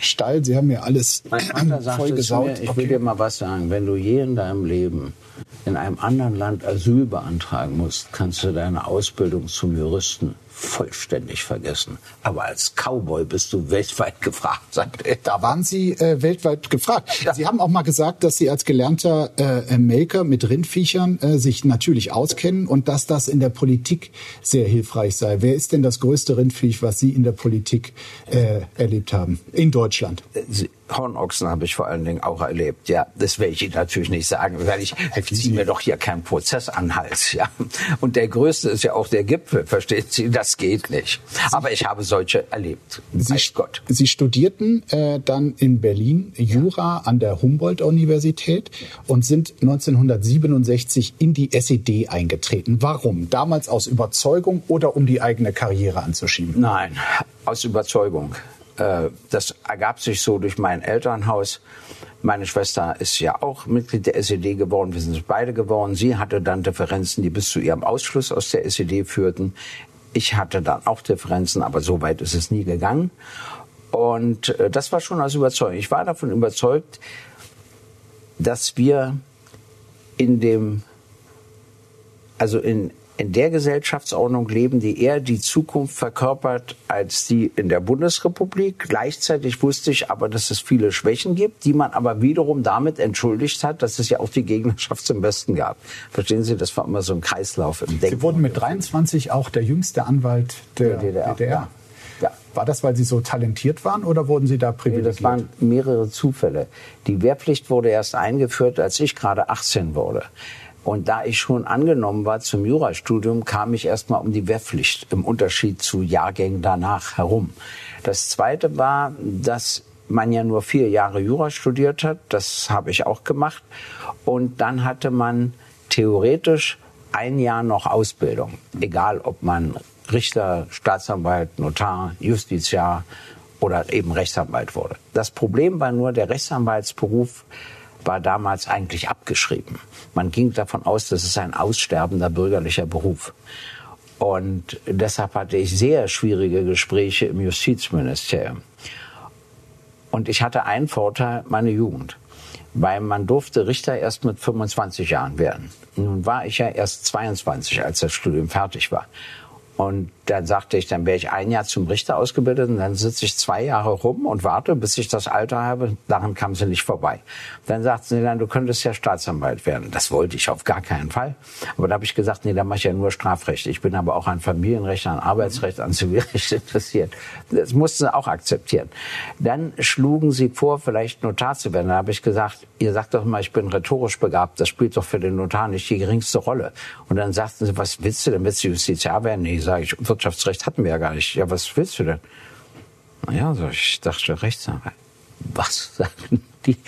Stall. Sie haben mir alles mein Vater sagte. Mir, ich okay. will dir mal was sagen. Wenn du je in deinem Leben in einem anderen Land Asyl beantragen musst, kannst du deine Ausbildung zum Juristen vollständig vergessen. Aber als Cowboy bist du weltweit gefragt, sagt er. Da waren Sie äh, weltweit gefragt. Ja. Sie haben auch mal gesagt, dass Sie als gelernter äh, Maker mit Rindviechern äh, sich natürlich auskennen und dass das in der Politik sehr hilfreich sei. Wer ist denn das größte Rindviech, was Sie in der Politik äh, erlebt haben? In Deutschland? Sie Hornochsen habe ich vor allen Dingen auch erlebt. Ja, das werde ich Ihnen natürlich nicht sagen, weil ich ziehe mir doch hier keinen Prozess an Hals. (laughs) Ja. Und der größte ist ja auch der Gipfel, verstehen Sie? Das geht nicht. Aber ich habe solche erlebt. Sie, Gott. Sie studierten äh, dann in Berlin Jura an der Humboldt-Universität und sind 1967 in die SED eingetreten. Warum? Damals aus Überzeugung oder um die eigene Karriere anzuschieben? Nein, aus Überzeugung. Äh, das ergab sich so durch mein Elternhaus. Meine Schwester ist ja auch Mitglied der SED geworden. Wir sind beide geworden. Sie hatte dann Differenzen, die bis zu ihrem Ausschluss aus der SED führten. Ich hatte dann auch Differenzen, aber so weit ist es nie gegangen. Und äh, das war schon als Überzeugung. Ich war davon überzeugt, dass wir in dem, also in in der Gesellschaftsordnung leben, die eher die Zukunft verkörpert als die in der Bundesrepublik. Gleichzeitig wusste ich aber, dass es viele Schwächen gibt, die man aber wiederum damit entschuldigt hat, dass es ja auch die Gegnerschaft zum Besten gab. Verstehen Sie, das war immer so ein Kreislauf im Denken. Sie wurden mit 23 auch der jüngste Anwalt der, der DDR. DDR. Ja. Ja. War das, weil Sie so talentiert waren oder wurden Sie da privilegiert? Nee, das waren mehrere Zufälle. Die Wehrpflicht wurde erst eingeführt, als ich gerade 18 wurde. Und da ich schon angenommen war zum Jurastudium, kam ich erstmal um die Wehrpflicht im Unterschied zu Jahrgängen danach herum. Das Zweite war, dass man ja nur vier Jahre Jura studiert hat. Das habe ich auch gemacht. Und dann hatte man theoretisch ein Jahr noch Ausbildung. Egal, ob man Richter, Staatsanwalt, Notar, Justiziar oder eben Rechtsanwalt wurde. Das Problem war nur, der Rechtsanwaltsberuf war damals eigentlich abgeschrieben. Man ging davon aus, das ist ein aussterbender bürgerlicher Beruf. Und deshalb hatte ich sehr schwierige Gespräche im Justizministerium. Und ich hatte einen Vorteil, meine Jugend. Weil man durfte Richter erst mit 25 Jahren werden. Nun war ich ja erst 22, als das Studium fertig war. Und dann sagte ich, dann wäre ich ein Jahr zum Richter ausgebildet und dann sitze ich zwei Jahre rum und warte, bis ich das Alter habe. Daran kam sie nicht vorbei. Dann sagten sie dann, du könntest ja Staatsanwalt werden. Das wollte ich auf gar keinen Fall. Aber da habe ich gesagt, nee, da mache ich ja nur Strafrecht. Ich bin aber auch an Familienrecht, an Arbeitsrecht, an Zivilrecht (laughs) interessiert. Das mussten sie auch akzeptieren. Dann schlugen sie vor, vielleicht Notar zu werden. Da habe ich gesagt, ihr sagt doch mal, ich bin rhetorisch begabt. Das spielt doch für den Notar nicht die geringste Rolle. Und dann sagten sie, was willst du denn? Willst du Justiziar werden? Nee, sage ich, Wirtschaftsrecht hatten wir ja gar nicht. Ja, was willst du denn? Naja, so, ich dachte Rechtsanwalt. Was sagen die?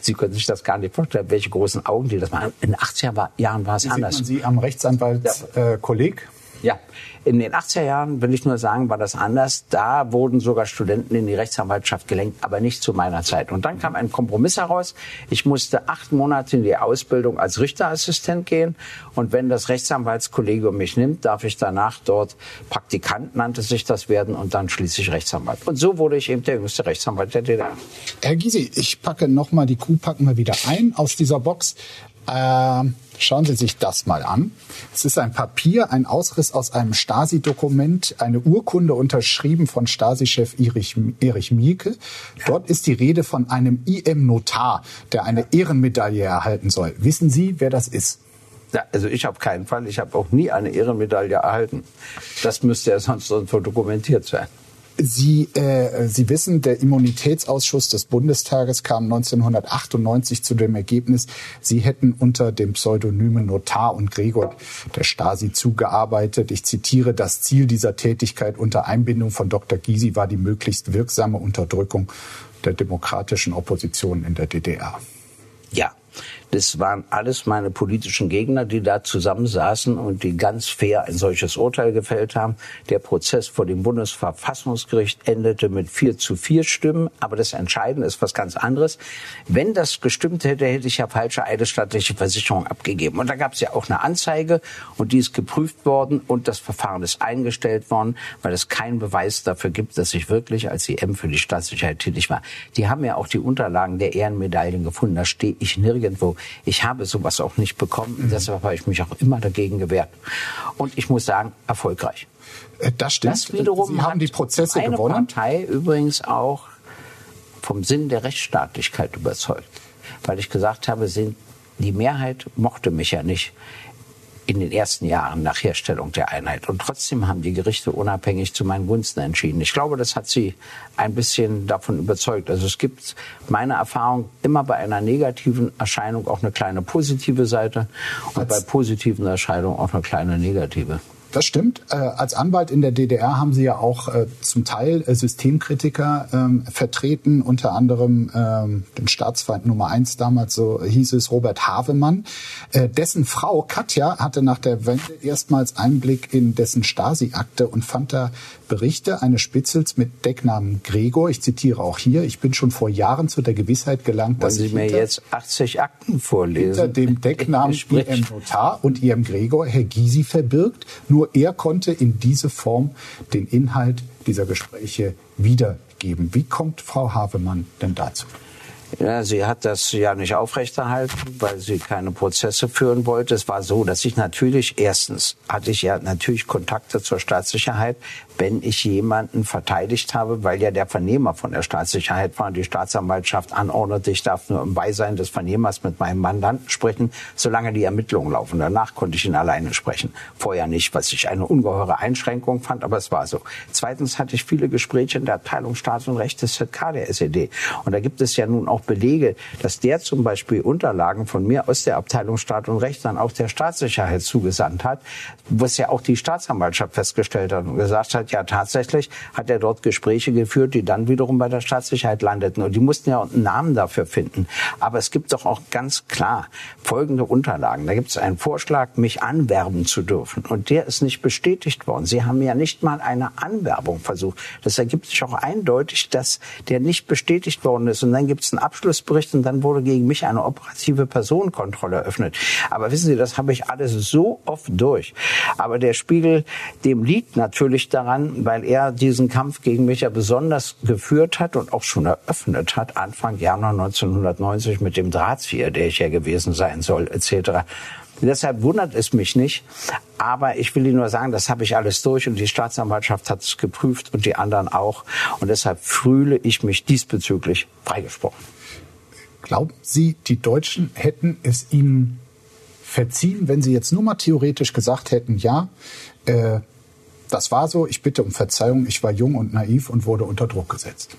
Sie können sich das gar nicht vorstellen, welche großen Augen die das machen. In den 80er Jahren war es anders. Sieht man Sie am Rechtsanwaltskolleg? Ja. Ja, in den 80er Jahren, will ich nur sagen, war das anders. Da wurden sogar Studenten in die Rechtsanwaltschaft gelenkt, aber nicht zu meiner Zeit. Und dann kam ein Kompromiss heraus. Ich musste acht Monate in die Ausbildung als Richterassistent gehen. Und wenn das Rechtsanwaltskollegium mich nimmt, darf ich danach dort Praktikant, nannte sich das werden, und dann schließlich Rechtsanwalt. Und so wurde ich eben der jüngste Rechtsanwalt der DDR. Herr Gysi, ich packe nochmal die Kuh, packen wir wieder ein aus dieser Box. Ähm, schauen Sie sich das mal an. Es ist ein Papier, ein Ausriss aus einem Stasi-Dokument, eine Urkunde unterschrieben von Stasi-Chef Erich, Erich Mielke. Dort ist die Rede von einem IM-Notar, der eine Ehrenmedaille erhalten soll. Wissen Sie, wer das ist? Ja, also ich auf keinen Fall. Ich habe auch nie eine Ehrenmedaille erhalten. Das müsste ja sonst irgendwo dokumentiert sein. Sie, äh, Sie wissen, der Immunitätsausschuss des Bundestages kam 1998 zu dem Ergebnis, Sie hätten unter dem Pseudonymen Notar und Gregor der Stasi zugearbeitet. Ich zitiere, das Ziel dieser Tätigkeit unter Einbindung von Dr. Gysi war die möglichst wirksame Unterdrückung der demokratischen Opposition in der DDR. Ja, das waren alles meine politischen Gegner, die da zusammensaßen und die ganz fair ein solches Urteil gefällt haben. Der Prozess vor dem Bundesverfassungsgericht endete mit vier zu vier Stimmen. Aber das Entscheidende ist was ganz anderes. Wenn das gestimmt hätte, hätte ich ja falsche eidesstattliche Versicherung abgegeben. Und da gab es ja auch eine Anzeige und die ist geprüft worden und das Verfahren ist eingestellt worden, weil es keinen Beweis dafür gibt, dass ich wirklich als EM für die Staatssicherheit tätig war. Die haben ja auch die Unterlagen der Ehrenmedaillen gefunden. Da stehe ich nirgendwo. Ich habe sowas auch nicht bekommen. Mhm. Deshalb habe ich mich auch immer dagegen gewehrt. Und ich muss sagen, erfolgreich. Äh, das stimmt. Das wiederum Sie haben die Prozesse eine gewonnen. Partei übrigens auch vom Sinn der Rechtsstaatlichkeit überzeugt. Weil ich gesagt habe, die Mehrheit mochte mich ja nicht in den ersten Jahren nach Herstellung der Einheit. Und trotzdem haben die Gerichte unabhängig zu meinen Gunsten entschieden. Ich glaube, das hat sie ein bisschen davon überzeugt. Also es gibt meine Erfahrung immer bei einer negativen Erscheinung auch eine kleine positive Seite und bei positiven Erscheinungen auch eine kleine negative. Das stimmt. Äh, als Anwalt in der DDR haben Sie ja auch äh, zum Teil äh, Systemkritiker ähm, vertreten, unter anderem ähm, den Staatsfeind Nummer eins damals, so hieß es, Robert Havemann. Dessen Frau Katja hatte nach der Wende erstmals Einblick in dessen Stasi-Akte und fand da Berichte eines Spitzels mit Decknamen Gregor. Ich zitiere auch hier. Ich bin schon vor Jahren zu der Gewissheit gelangt, Wollen dass Sie ich mir hinter, jetzt 80 Akten vorlesen? hinter dem (laughs) Decknamen. IM Notar und IM Gregor Herr Gysi verbirgt. Nur er konnte in diese Form den Inhalt dieser Gespräche wiedergeben. Wie kommt Frau Havemann denn dazu? Ja, sie hat das ja nicht aufrechterhalten, weil sie keine Prozesse führen wollte. Es war so, dass ich natürlich, erstens hatte ich ja natürlich Kontakte zur Staatssicherheit, wenn ich jemanden verteidigt habe, weil ja der Vernehmer von der Staatssicherheit war und die Staatsanwaltschaft anordnete, ich darf nur im Beisein des Vernehmers mit meinem Mandanten sprechen, solange die Ermittlungen laufen. Danach konnte ich ihn alleine sprechen. Vorher nicht, was ich eine ungeheure Einschränkung fand, aber es war so. Zweitens hatte ich viele Gespräche in der Abteilung Staats- und Recht des ZK der SED. Und da gibt es ja nun auch Belege, dass der zum Beispiel Unterlagen von mir aus der Abteilung Staat und Recht dann auch der Staatssicherheit zugesandt hat, was ja auch die Staatsanwaltschaft festgestellt hat und gesagt hat, ja tatsächlich hat er dort Gespräche geführt, die dann wiederum bei der Staatssicherheit landeten. Und die mussten ja einen Namen dafür finden. Aber es gibt doch auch ganz klar folgende Unterlagen. Da gibt es einen Vorschlag, mich anwerben zu dürfen. Und der ist nicht bestätigt worden. Sie haben ja nicht mal eine Anwerbung versucht. Das ergibt sich auch eindeutig, dass der nicht bestätigt worden ist. Und dann gibt es einen Abschlussbericht und dann wurde gegen mich eine operative Personenkontrolle eröffnet. Aber wissen Sie, das habe ich alles so oft durch. Aber der Spiegel, dem liegt natürlich daran, weil er diesen Kampf gegen mich ja besonders geführt hat und auch schon eröffnet hat, Anfang Januar 1990 mit dem Drahtzieher, der ich ja gewesen sein soll, etc. Deshalb wundert es mich nicht. Aber ich will Ihnen nur sagen, das habe ich alles durch und die Staatsanwaltschaft hat es geprüft und die anderen auch. Und deshalb fühle ich mich diesbezüglich freigesprochen. Glauben Sie, die Deutschen hätten es Ihnen verziehen, wenn Sie jetzt nur mal theoretisch gesagt hätten, ja, äh, das war so, ich bitte um Verzeihung, ich war jung und naiv und wurde unter Druck gesetzt?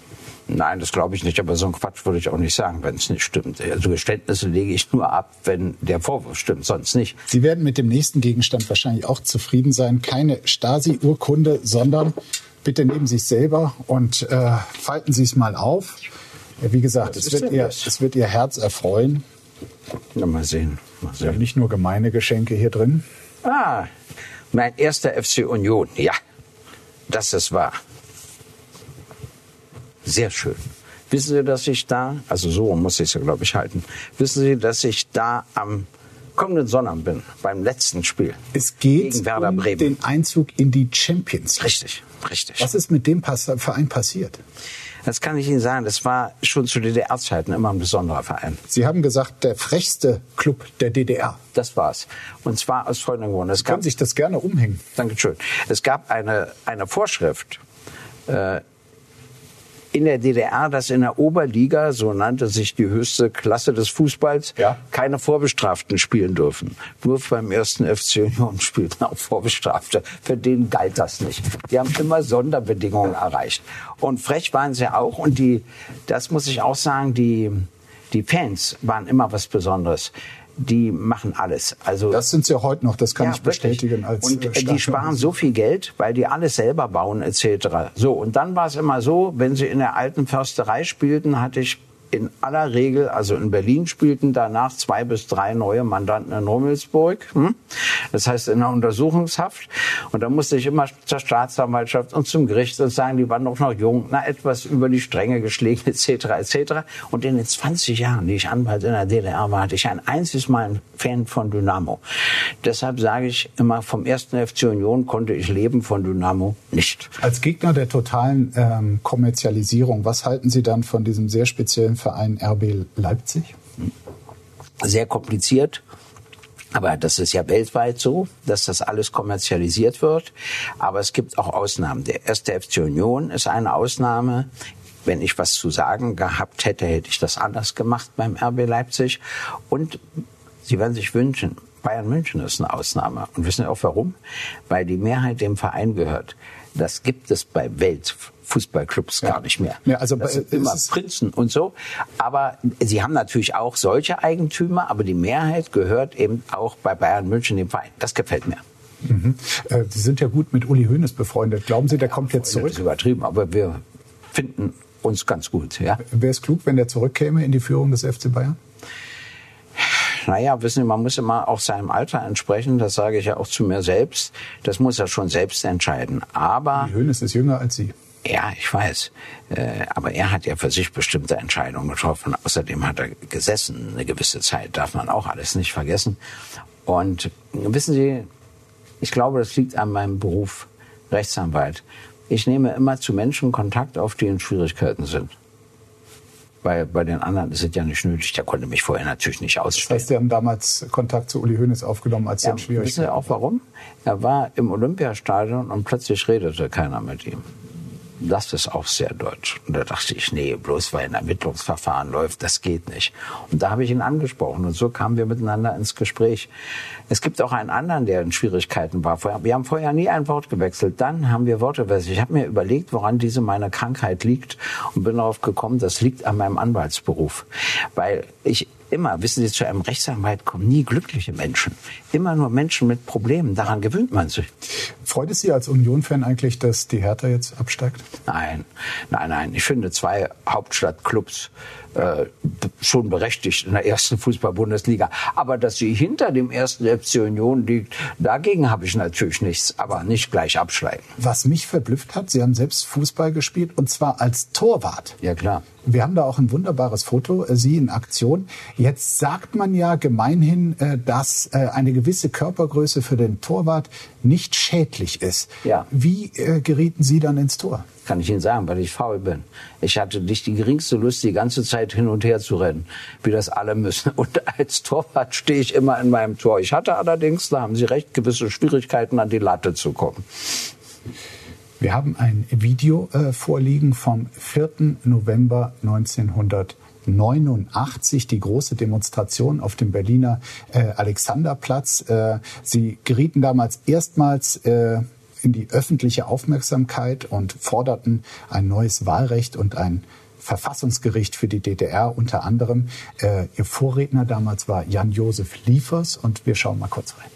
Nein, das glaube ich nicht. Aber so ein Quatsch würde ich auch nicht sagen, wenn es nicht stimmt. Also Geständnisse lege ich nur ab, wenn der Vorwurf stimmt, sonst nicht. Sie werden mit dem nächsten Gegenstand wahrscheinlich auch zufrieden sein. Keine Stasi-Urkunde, sondern bitte nehmen Sie es selber und äh, falten Sie es mal auf. Wie gesagt, es wird, ihr, es wird Ihr Herz erfreuen. Na, mal sehen. Mal sehen. Ja, nicht nur gemeine Geschenke hier drin. Ah, mein erster FC Union. Ja, das ist wahr. Sehr schön. Wissen Sie, dass ich da, also so muss ich es ja, glaube ich, halten. Wissen Sie, dass ich da am kommenden Sonntag bin, beim letzten Spiel. Es geht gegen Werder um Bremen. den Einzug in die Champions League. Richtig, richtig. Was ist mit dem Verein passiert? Das kann ich Ihnen sagen. Das war schon zu DDR-Zeiten immer ein besonderer Verein. Sie haben gesagt, der frechste Club der DDR. Das war's. Und zwar aus folgendem Grund. Es Sie können sich das gerne umhängen. Dankeschön. Es gab eine, eine Vorschrift, äh, in der DDR, dass in der Oberliga, so nannte sich die höchste Klasse des Fußballs, ja. keine Vorbestraften spielen dürfen. Nur beim ersten FC Union spielten auch Vorbestrafte. Für den galt das nicht. Die haben immer Sonderbedingungen erreicht. Und frech waren sie auch. Und die, das muss ich auch sagen, die, die Fans waren immer was Besonderes die machen alles. Also das sind sie ja heute noch, das kann ja, ich bestätigen. Als und äh, die sparen so viel Geld, weil die alles selber bauen etc. So und dann war es immer so, wenn sie in der alten Försterei spielten, hatte ich in aller Regel, also in Berlin spielten danach zwei bis drei neue Mandanten in Rummelsburg. Hm? Das heißt in der Untersuchungshaft. Und da musste ich immer zur Staatsanwaltschaft und zum Gericht und sagen, die waren doch noch jung, na etwas über die Stränge geschlagen (laughs) etc. etc. Und in den 20 Jahren, die ich Anwalt in der DDR war, hatte ich ein einziges Mal ein Fan von Dynamo. Deshalb sage ich immer, vom ersten FC Union konnte ich leben, von Dynamo nicht. Als Gegner der totalen ähm, Kommerzialisierung, was halten Sie dann von diesem sehr speziellen Verein RB Leipzig? Sehr kompliziert. Aber das ist ja weltweit so, dass das alles kommerzialisiert wird. Aber es gibt auch Ausnahmen. Der erste FC Union ist eine Ausnahme. Wenn ich was zu sagen gehabt hätte, hätte ich das anders gemacht beim RB Leipzig. Und Sie werden sich wünschen, Bayern München ist eine Ausnahme. Und wissen Sie auch warum? Weil die Mehrheit dem Verein gehört. Das gibt es bei Weltfußballclubs ja. gar nicht mehr. Ja, also das sind immer Prinzen und so. Aber sie haben natürlich auch solche Eigentümer, aber die Mehrheit gehört eben auch bei Bayern München dem Verein. Das gefällt mir. Mhm. Äh, sie sind ja gut mit Uli Hoeneß befreundet. Glauben Sie, der kommt jetzt zurück? Das ist übertrieben, aber wir finden uns ganz gut. Ja. Wäre es klug, wenn der zurückkäme in die Führung des FC Bayern? Naja, wissen Sie, man muss immer auch seinem Alter entsprechen, das sage ich ja auch zu mir selbst, das muss er schon selbst entscheiden. Aber... Die Hönes ist jünger als Sie. Ja, ich weiß. Äh, aber er hat ja für sich bestimmte Entscheidungen getroffen. Außerdem hat er gesessen eine gewisse Zeit, darf man auch alles nicht vergessen. Und wissen Sie, ich glaube, das liegt an meinem Beruf Rechtsanwalt. Ich nehme immer zu Menschen Kontakt auf, die in Schwierigkeiten sind. Bei, bei den anderen ist es ja nicht nötig. Der konnte mich vorher natürlich nicht ausstellen. Das heißt, Sie haben damals Kontakt zu Uli Hoeneß aufgenommen, als ja, es schwierig Wissen Sie auch warum? Er war im Olympiastadion und plötzlich redete keiner mit ihm. Das ist auch sehr deutsch. Und da dachte ich, nee, bloß weil ein Ermittlungsverfahren läuft, das geht nicht. Und da habe ich ihn angesprochen und so kamen wir miteinander ins Gespräch. Es gibt auch einen anderen, der in Schwierigkeiten war. Wir haben vorher nie ein Wort gewechselt. Dann haben wir Worte gewechselt. Ich habe mir überlegt, woran diese meine Krankheit liegt und bin darauf gekommen, das liegt an meinem Anwaltsberuf. Weil ich immer, wissen Sie, zu einem Rechtsanwalt kommen nie glückliche Menschen. Immer nur Menschen mit Problemen. Daran gewöhnt man sich. Freut es Sie als Union-Fan eigentlich, dass die Hertha jetzt absteigt? Nein, nein, nein. Ich finde zwei Hauptstadtclubs äh, schon berechtigt in der ersten Fußball-Bundesliga. Aber dass sie hinter dem ersten FC Union liegt, dagegen habe ich natürlich nichts. Aber nicht gleich abschleichen. Was mich verblüfft hat, Sie haben selbst Fußball gespielt und zwar als Torwart. Ja, klar. Wir haben da auch ein wunderbares Foto, äh, Sie in Aktion. Jetzt sagt man ja gemeinhin, äh, dass äh, eine gewisse Körpergröße für den Torwart nicht schädlich ist. Ja. Wie gerieten Sie dann ins Tor? Kann ich Ihnen sagen, weil ich faul bin. Ich hatte nicht die geringste Lust, die ganze Zeit hin und her zu rennen, wie das alle müssen. Und als Torwart stehe ich immer in meinem Tor. Ich hatte allerdings, da haben Sie recht, gewisse Schwierigkeiten, an die Latte zu kommen. Wir haben ein Video äh, vorliegen vom 4. November 1989, die große Demonstration auf dem Berliner äh, Alexanderplatz. Äh, Sie gerieten damals erstmals äh, in die öffentliche Aufmerksamkeit und forderten ein neues Wahlrecht und ein Verfassungsgericht für die DDR unter anderem. Äh, ihr Vorredner damals war Jan-Josef Liefers und wir schauen mal kurz rein.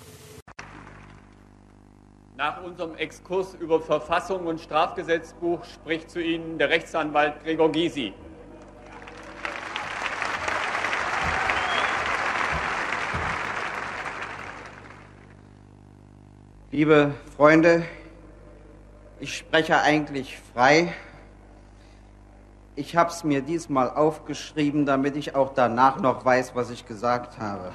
Nach unserem Exkurs über Verfassung und Strafgesetzbuch spricht zu Ihnen der Rechtsanwalt Gregor Gysi. Liebe Freunde, ich spreche eigentlich frei. Ich habe es mir diesmal aufgeschrieben, damit ich auch danach noch weiß, was ich gesagt habe.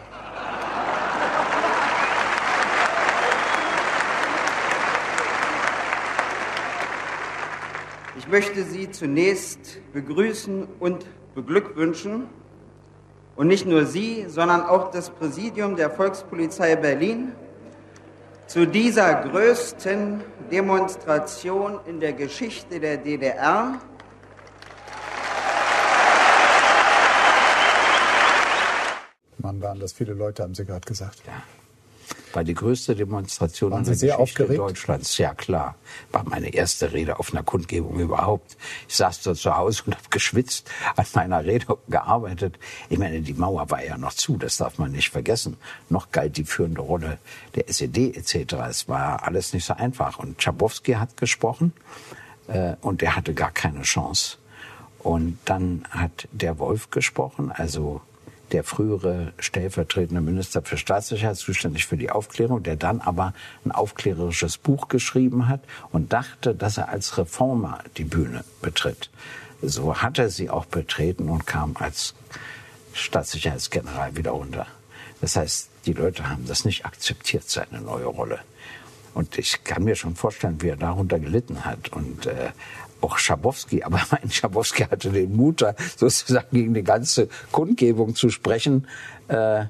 Ich möchte Sie zunächst begrüßen und beglückwünschen. Und nicht nur Sie, sondern auch das Präsidium der Volkspolizei Berlin zu dieser größten Demonstration in der Geschichte der DDR. Wann waren das viele Leute, haben Sie gerade gesagt. Ja war die größte Demonstration in der Sie sehr Geschichte aufgeregt? Deutschlands. Ja klar, war meine erste Rede auf einer Kundgebung überhaupt. Ich saß da zu Hause und habe geschwitzt, an meiner Rede gearbeitet. Ich meine, die Mauer war ja noch zu, das darf man nicht vergessen. Noch galt die führende Rolle der SED etc. Es war alles nicht so einfach. Und Schabowski hat gesprochen äh, und der hatte gar keine Chance. Und dann hat der Wolf gesprochen, also der frühere stellvertretende Minister für Staatssicherheit, zuständig für die Aufklärung, der dann aber ein aufklärerisches Buch geschrieben hat und dachte, dass er als Reformer die Bühne betritt. So hat er sie auch betreten und kam als Staatssicherheitsgeneral wieder runter. Das heißt, die Leute haben das nicht akzeptiert, seine neue Rolle. Und ich kann mir schon vorstellen, wie er darunter gelitten hat. Und äh, auch Schabowski, aber (laughs) mein Schabowski hatte den Mut, sozusagen gegen die ganze Kundgebung zu sprechen. Äh,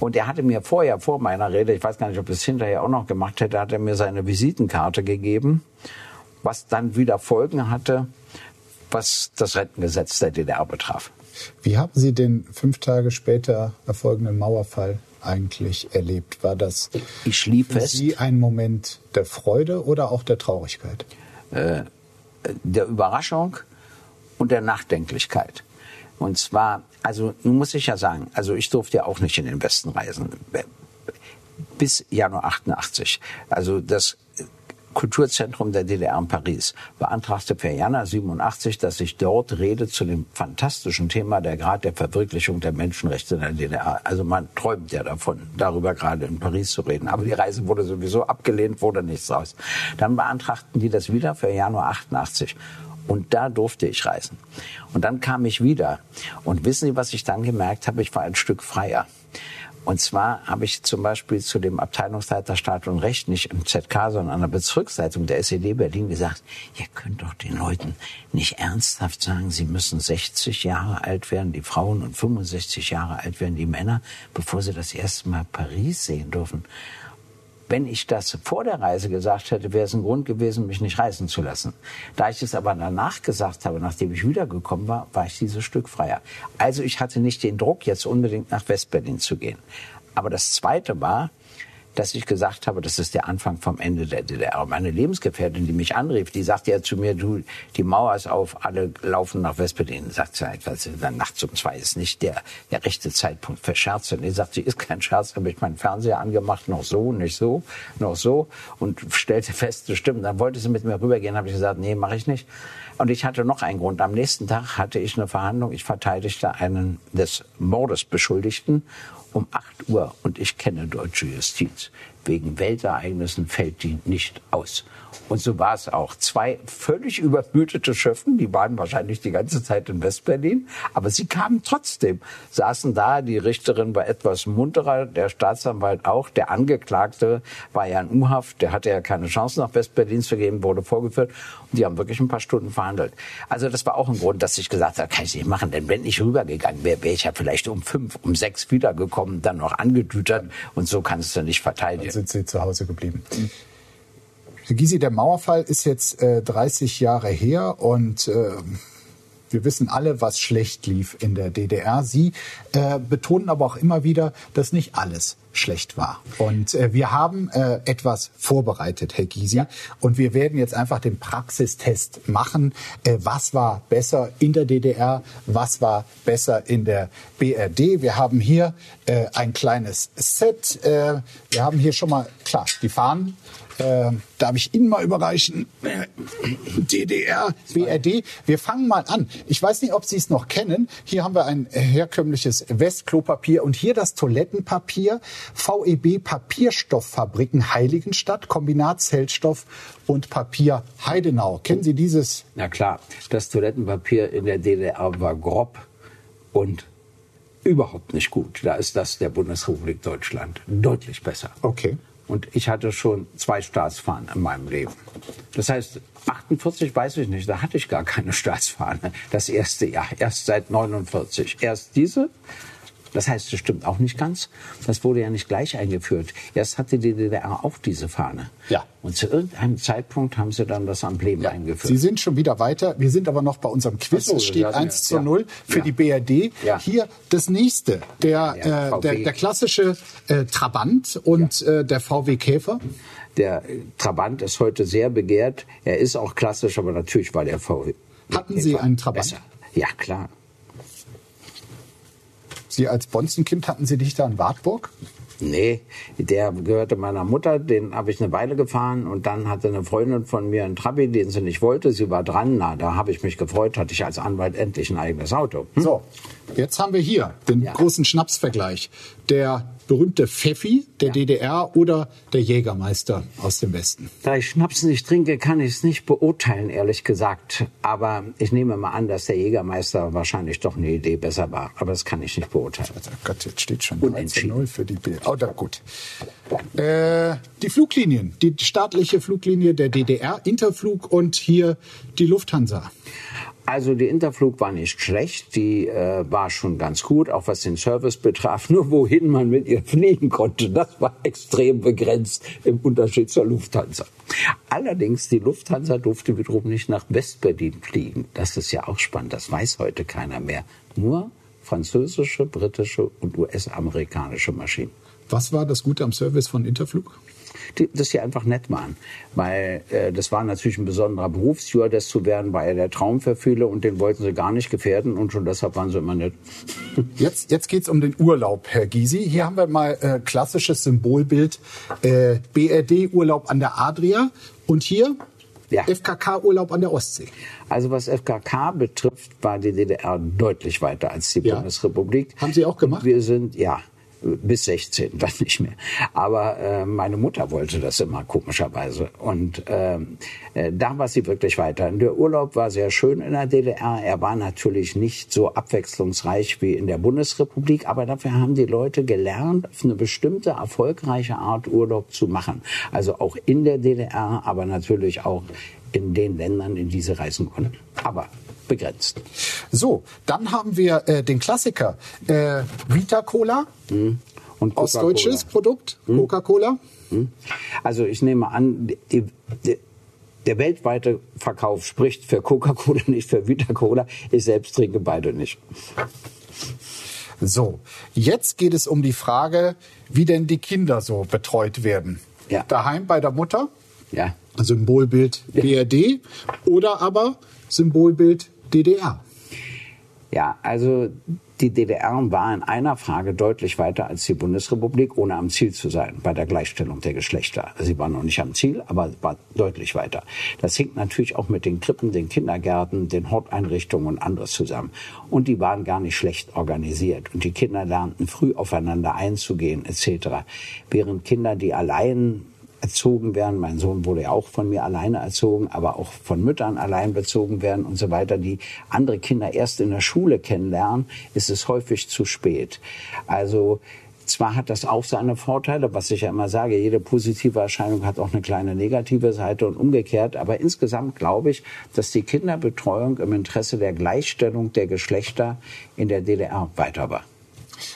und er hatte mir vorher, vor meiner Rede, ich weiß gar nicht, ob er es hinterher auch noch gemacht hätte, hat er mir seine Visitenkarte gegeben, was dann wieder Folgen hatte, was das Rentengesetz der DDR betraf. Wie haben Sie den fünf Tage später erfolgenden Mauerfall eigentlich erlebt? War das ich schlief für fest. Sie ein Moment der Freude oder auch der Traurigkeit? Äh, der Überraschung und der Nachdenklichkeit. Und zwar, also muss ich ja sagen, also ich durfte ja auch nicht in den Westen reisen bis Januar 88. Also das Kulturzentrum der DDR in Paris beantragte per Januar 87, dass ich dort rede zu dem fantastischen Thema der Grad der Verwirklichung der Menschenrechte in der DDR. Also man träumt ja davon, darüber gerade in Paris zu reden. Aber die Reise wurde sowieso abgelehnt, wurde nichts raus. Dann beantragten die das wieder für Januar 88. Und da durfte ich reisen. Und dann kam ich wieder. Und wissen Sie, was ich dann gemerkt habe? Ich war ein Stück freier. Und zwar habe ich zum Beispiel zu dem Abteilungsleiter Staat und Recht, nicht im ZK, sondern an der Bezirksleitung der SED Berlin gesagt, ihr könnt doch den Leuten nicht ernsthaft sagen, sie müssen 60 Jahre alt werden, die Frauen, und 65 Jahre alt werden die Männer, bevor sie das erste Mal Paris sehen dürfen. Wenn ich das vor der Reise gesagt hätte, wäre es ein Grund gewesen, mich nicht reisen zu lassen. Da ich es aber danach gesagt habe, nachdem ich wiedergekommen war, war ich dieses Stück freier. Also ich hatte nicht den Druck, jetzt unbedingt nach Westberlin zu gehen. Aber das Zweite war, dass ich gesagt habe, das ist der Anfang vom Ende der DDR. Meine Lebensgefährtin, die mich anrief, die sagte ja zu mir, du, die Mauer ist auf, alle laufen nach Westberlin. Sagt sie, also dann nachts um zwei ist nicht der, der rechte Zeitpunkt für Scherze. Und ich sagte, sie ist kein Scherz, habe ich meinen Fernseher angemacht, noch so, nicht so, noch so und stellte fest, das stimmt. Dann wollte sie mit mir rübergehen, habe ich gesagt, nee, mache ich nicht. Und ich hatte noch einen Grund. Am nächsten Tag hatte ich eine Verhandlung. Ich verteidigte einen des Mordes Beschuldigten um 8 Uhr und ich kenne deutsche Justiz. Wegen Weltereignissen fällt die nicht aus. Und so war es auch. Zwei völlig übermüdete Schöffen, die waren wahrscheinlich die ganze Zeit in Westberlin, aber sie kamen trotzdem, saßen da, die Richterin war etwas munterer, der Staatsanwalt auch, der Angeklagte war ja in U-Haft, der hatte ja keine Chance nach Westberlin zu gehen, wurde vorgeführt und die haben wirklich ein paar Stunden verhandelt. Also das war auch ein Grund, dass ich gesagt habe, kann ich nicht machen, denn wenn ich rübergegangen wäre, wäre ich ja vielleicht um fünf, um sechs wiedergekommen, dann noch angedütert und so kannst du nicht verteidigen. Dann sind sie zu Hause geblieben. Herr Gysi, der Mauerfall ist jetzt äh, 30 Jahre her und äh, wir wissen alle, was schlecht lief in der DDR. Sie äh, betonen aber auch immer wieder, dass nicht alles schlecht war. Und äh, wir haben äh, etwas vorbereitet, Herr Gysi. Ja. Und wir werden jetzt einfach den Praxistest machen. Äh, was war besser in der DDR? Was war besser in der BRD? Wir haben hier äh, ein kleines Set. Äh, wir haben hier schon mal, klar, die Fahnen äh, darf ich Ihnen mal überreichen? DDR, BRD. Wir fangen mal an. Ich weiß nicht, ob Sie es noch kennen. Hier haben wir ein herkömmliches Westklopapier und hier das Toilettenpapier. VEB Papierstofffabriken Heiligenstadt, Kombinat Zellstoff und Papier Heidenau. Kennen Sie dieses? Na klar, das Toilettenpapier in der DDR war grob und überhaupt nicht gut. Da ist das der Bundesrepublik Deutschland deutlich besser. Okay. Und ich hatte schon zwei Staatsfahnen in meinem Leben. Das heißt, 48 weiß ich nicht, da hatte ich gar keine Staatsfahne. Das erste Jahr, erst seit 49. Erst diese das heißt, das stimmt auch nicht ganz. Das wurde ja nicht gleich eingeführt. Erst hatte die DDR auch diese Fahne. Ja. Und zu irgendeinem Zeitpunkt haben sie dann das Emblem ja. eingeführt. Sie sind schon wieder weiter. Wir sind aber noch bei unserem Quiz. So, es steht 1 zu 0 für ja. die BRD. Ja. Hier das nächste. Der, äh, der, der, klassische äh, Trabant und äh, der VW Käfer. Der Trabant ist heute sehr begehrt. Er ist auch klassisch, aber natürlich war der VW. Hatten Sie einen Trabant? Besser. Ja, klar. Sie als Bonzenkind hatten Sie dich da in Wartburg? Nee, der gehörte meiner Mutter, den habe ich eine Weile gefahren und dann hatte eine Freundin von mir einen Trabi, den sie nicht wollte. Sie war dran, na, da habe ich mich gefreut, hatte ich als Anwalt endlich ein eigenes Auto. Hm? So, jetzt haben wir hier den ja. großen Schnapsvergleich. Der berühmte Pfeffi der ja. DDR oder der Jägermeister aus dem Westen? Da ich Schnaps nicht trinke, kann ich es nicht beurteilen, ehrlich gesagt. Aber ich nehme mal an, dass der Jägermeister wahrscheinlich doch eine Idee besser war. Aber das kann ich nicht beurteilen. Also Gott, jetzt steht schon 0 für die B. Oh, da, gut. Äh, die Fluglinien, die staatliche Fluglinie der DDR, Interflug und hier die Lufthansa. Also die Interflug war nicht schlecht, die äh, war schon ganz gut, auch was den Service betraf. (laughs) Nur wohin man mit ihr fliegen konnte, das war extrem begrenzt im Unterschied zur Lufthansa. Allerdings, die Lufthansa durfte wiederum nicht nach Westberlin fliegen. Das ist ja auch spannend, das weiß heute keiner mehr. Nur französische, britische und US-amerikanische Maschinen. Was war das Gute am Service von Interflug? Das hier einfach nett waren. Weil äh, das war natürlich ein besonderer Beruf, Stewardess zu werden, war ja der Traum für viele und den wollten sie gar nicht gefährden und schon deshalb waren sie immer nett. (laughs) Jetzt, jetzt geht es um den Urlaub, Herr Gysi. Hier haben wir mal äh, klassisches Symbolbild äh, BRD-Urlaub an der Adria und hier ja. FKK-Urlaub an der Ostsee. Also was FKK betrifft, war die DDR deutlich weiter als die ja. Bundesrepublik. Haben Sie auch gemacht? Wir sind, ja, bis 16, (laughs) dann nicht mehr. Aber äh, meine Mutter wollte das immer komischerweise. Und ähm, äh, da war sie wirklich weiter. Der Urlaub war sehr schön in der DDR. Er war natürlich nicht so abwechslungsreich wie in der Bundesrepublik, aber dafür haben die Leute gelernt, auf eine bestimmte erfolgreiche Art Urlaub zu machen. Also auch in der DDR, aber natürlich auch in den Ländern, in die sie reisen konnten. Aber begrenzt. So, dann haben wir äh, den Klassiker äh, Vita Cola. Mhm. Und Ostdeutsches Produkt, hm? Coca-Cola? Hm? Also ich nehme an, die, die, der weltweite Verkauf spricht für Coca-Cola, (laughs) nicht für Vita-Cola. Ich selbst trinke beide nicht. So, jetzt geht es um die Frage, wie denn die Kinder so betreut werden. Ja. Daheim bei der Mutter? Ja. Symbolbild BRD oder aber Symbolbild DDR. Ja, also die DDR war in einer Frage deutlich weiter als die Bundesrepublik, ohne am Ziel zu sein bei der Gleichstellung der Geschlechter. Sie war noch nicht am Ziel, aber war deutlich weiter. Das hängt natürlich auch mit den Krippen, den Kindergärten, den Horteinrichtungen und anderes zusammen. Und die waren gar nicht schlecht organisiert. Und die Kinder lernten früh aufeinander einzugehen etc. Während Kinder, die allein erzogen werden. Mein Sohn wurde ja auch von mir alleine erzogen, aber auch von Müttern allein bezogen werden und so weiter, die andere Kinder erst in der Schule kennenlernen, ist es häufig zu spät. Also zwar hat das auch seine Vorteile, was ich ja immer sage, jede positive Erscheinung hat auch eine kleine negative Seite und umgekehrt, aber insgesamt glaube ich, dass die Kinderbetreuung im Interesse der Gleichstellung der Geschlechter in der DDR weiter war.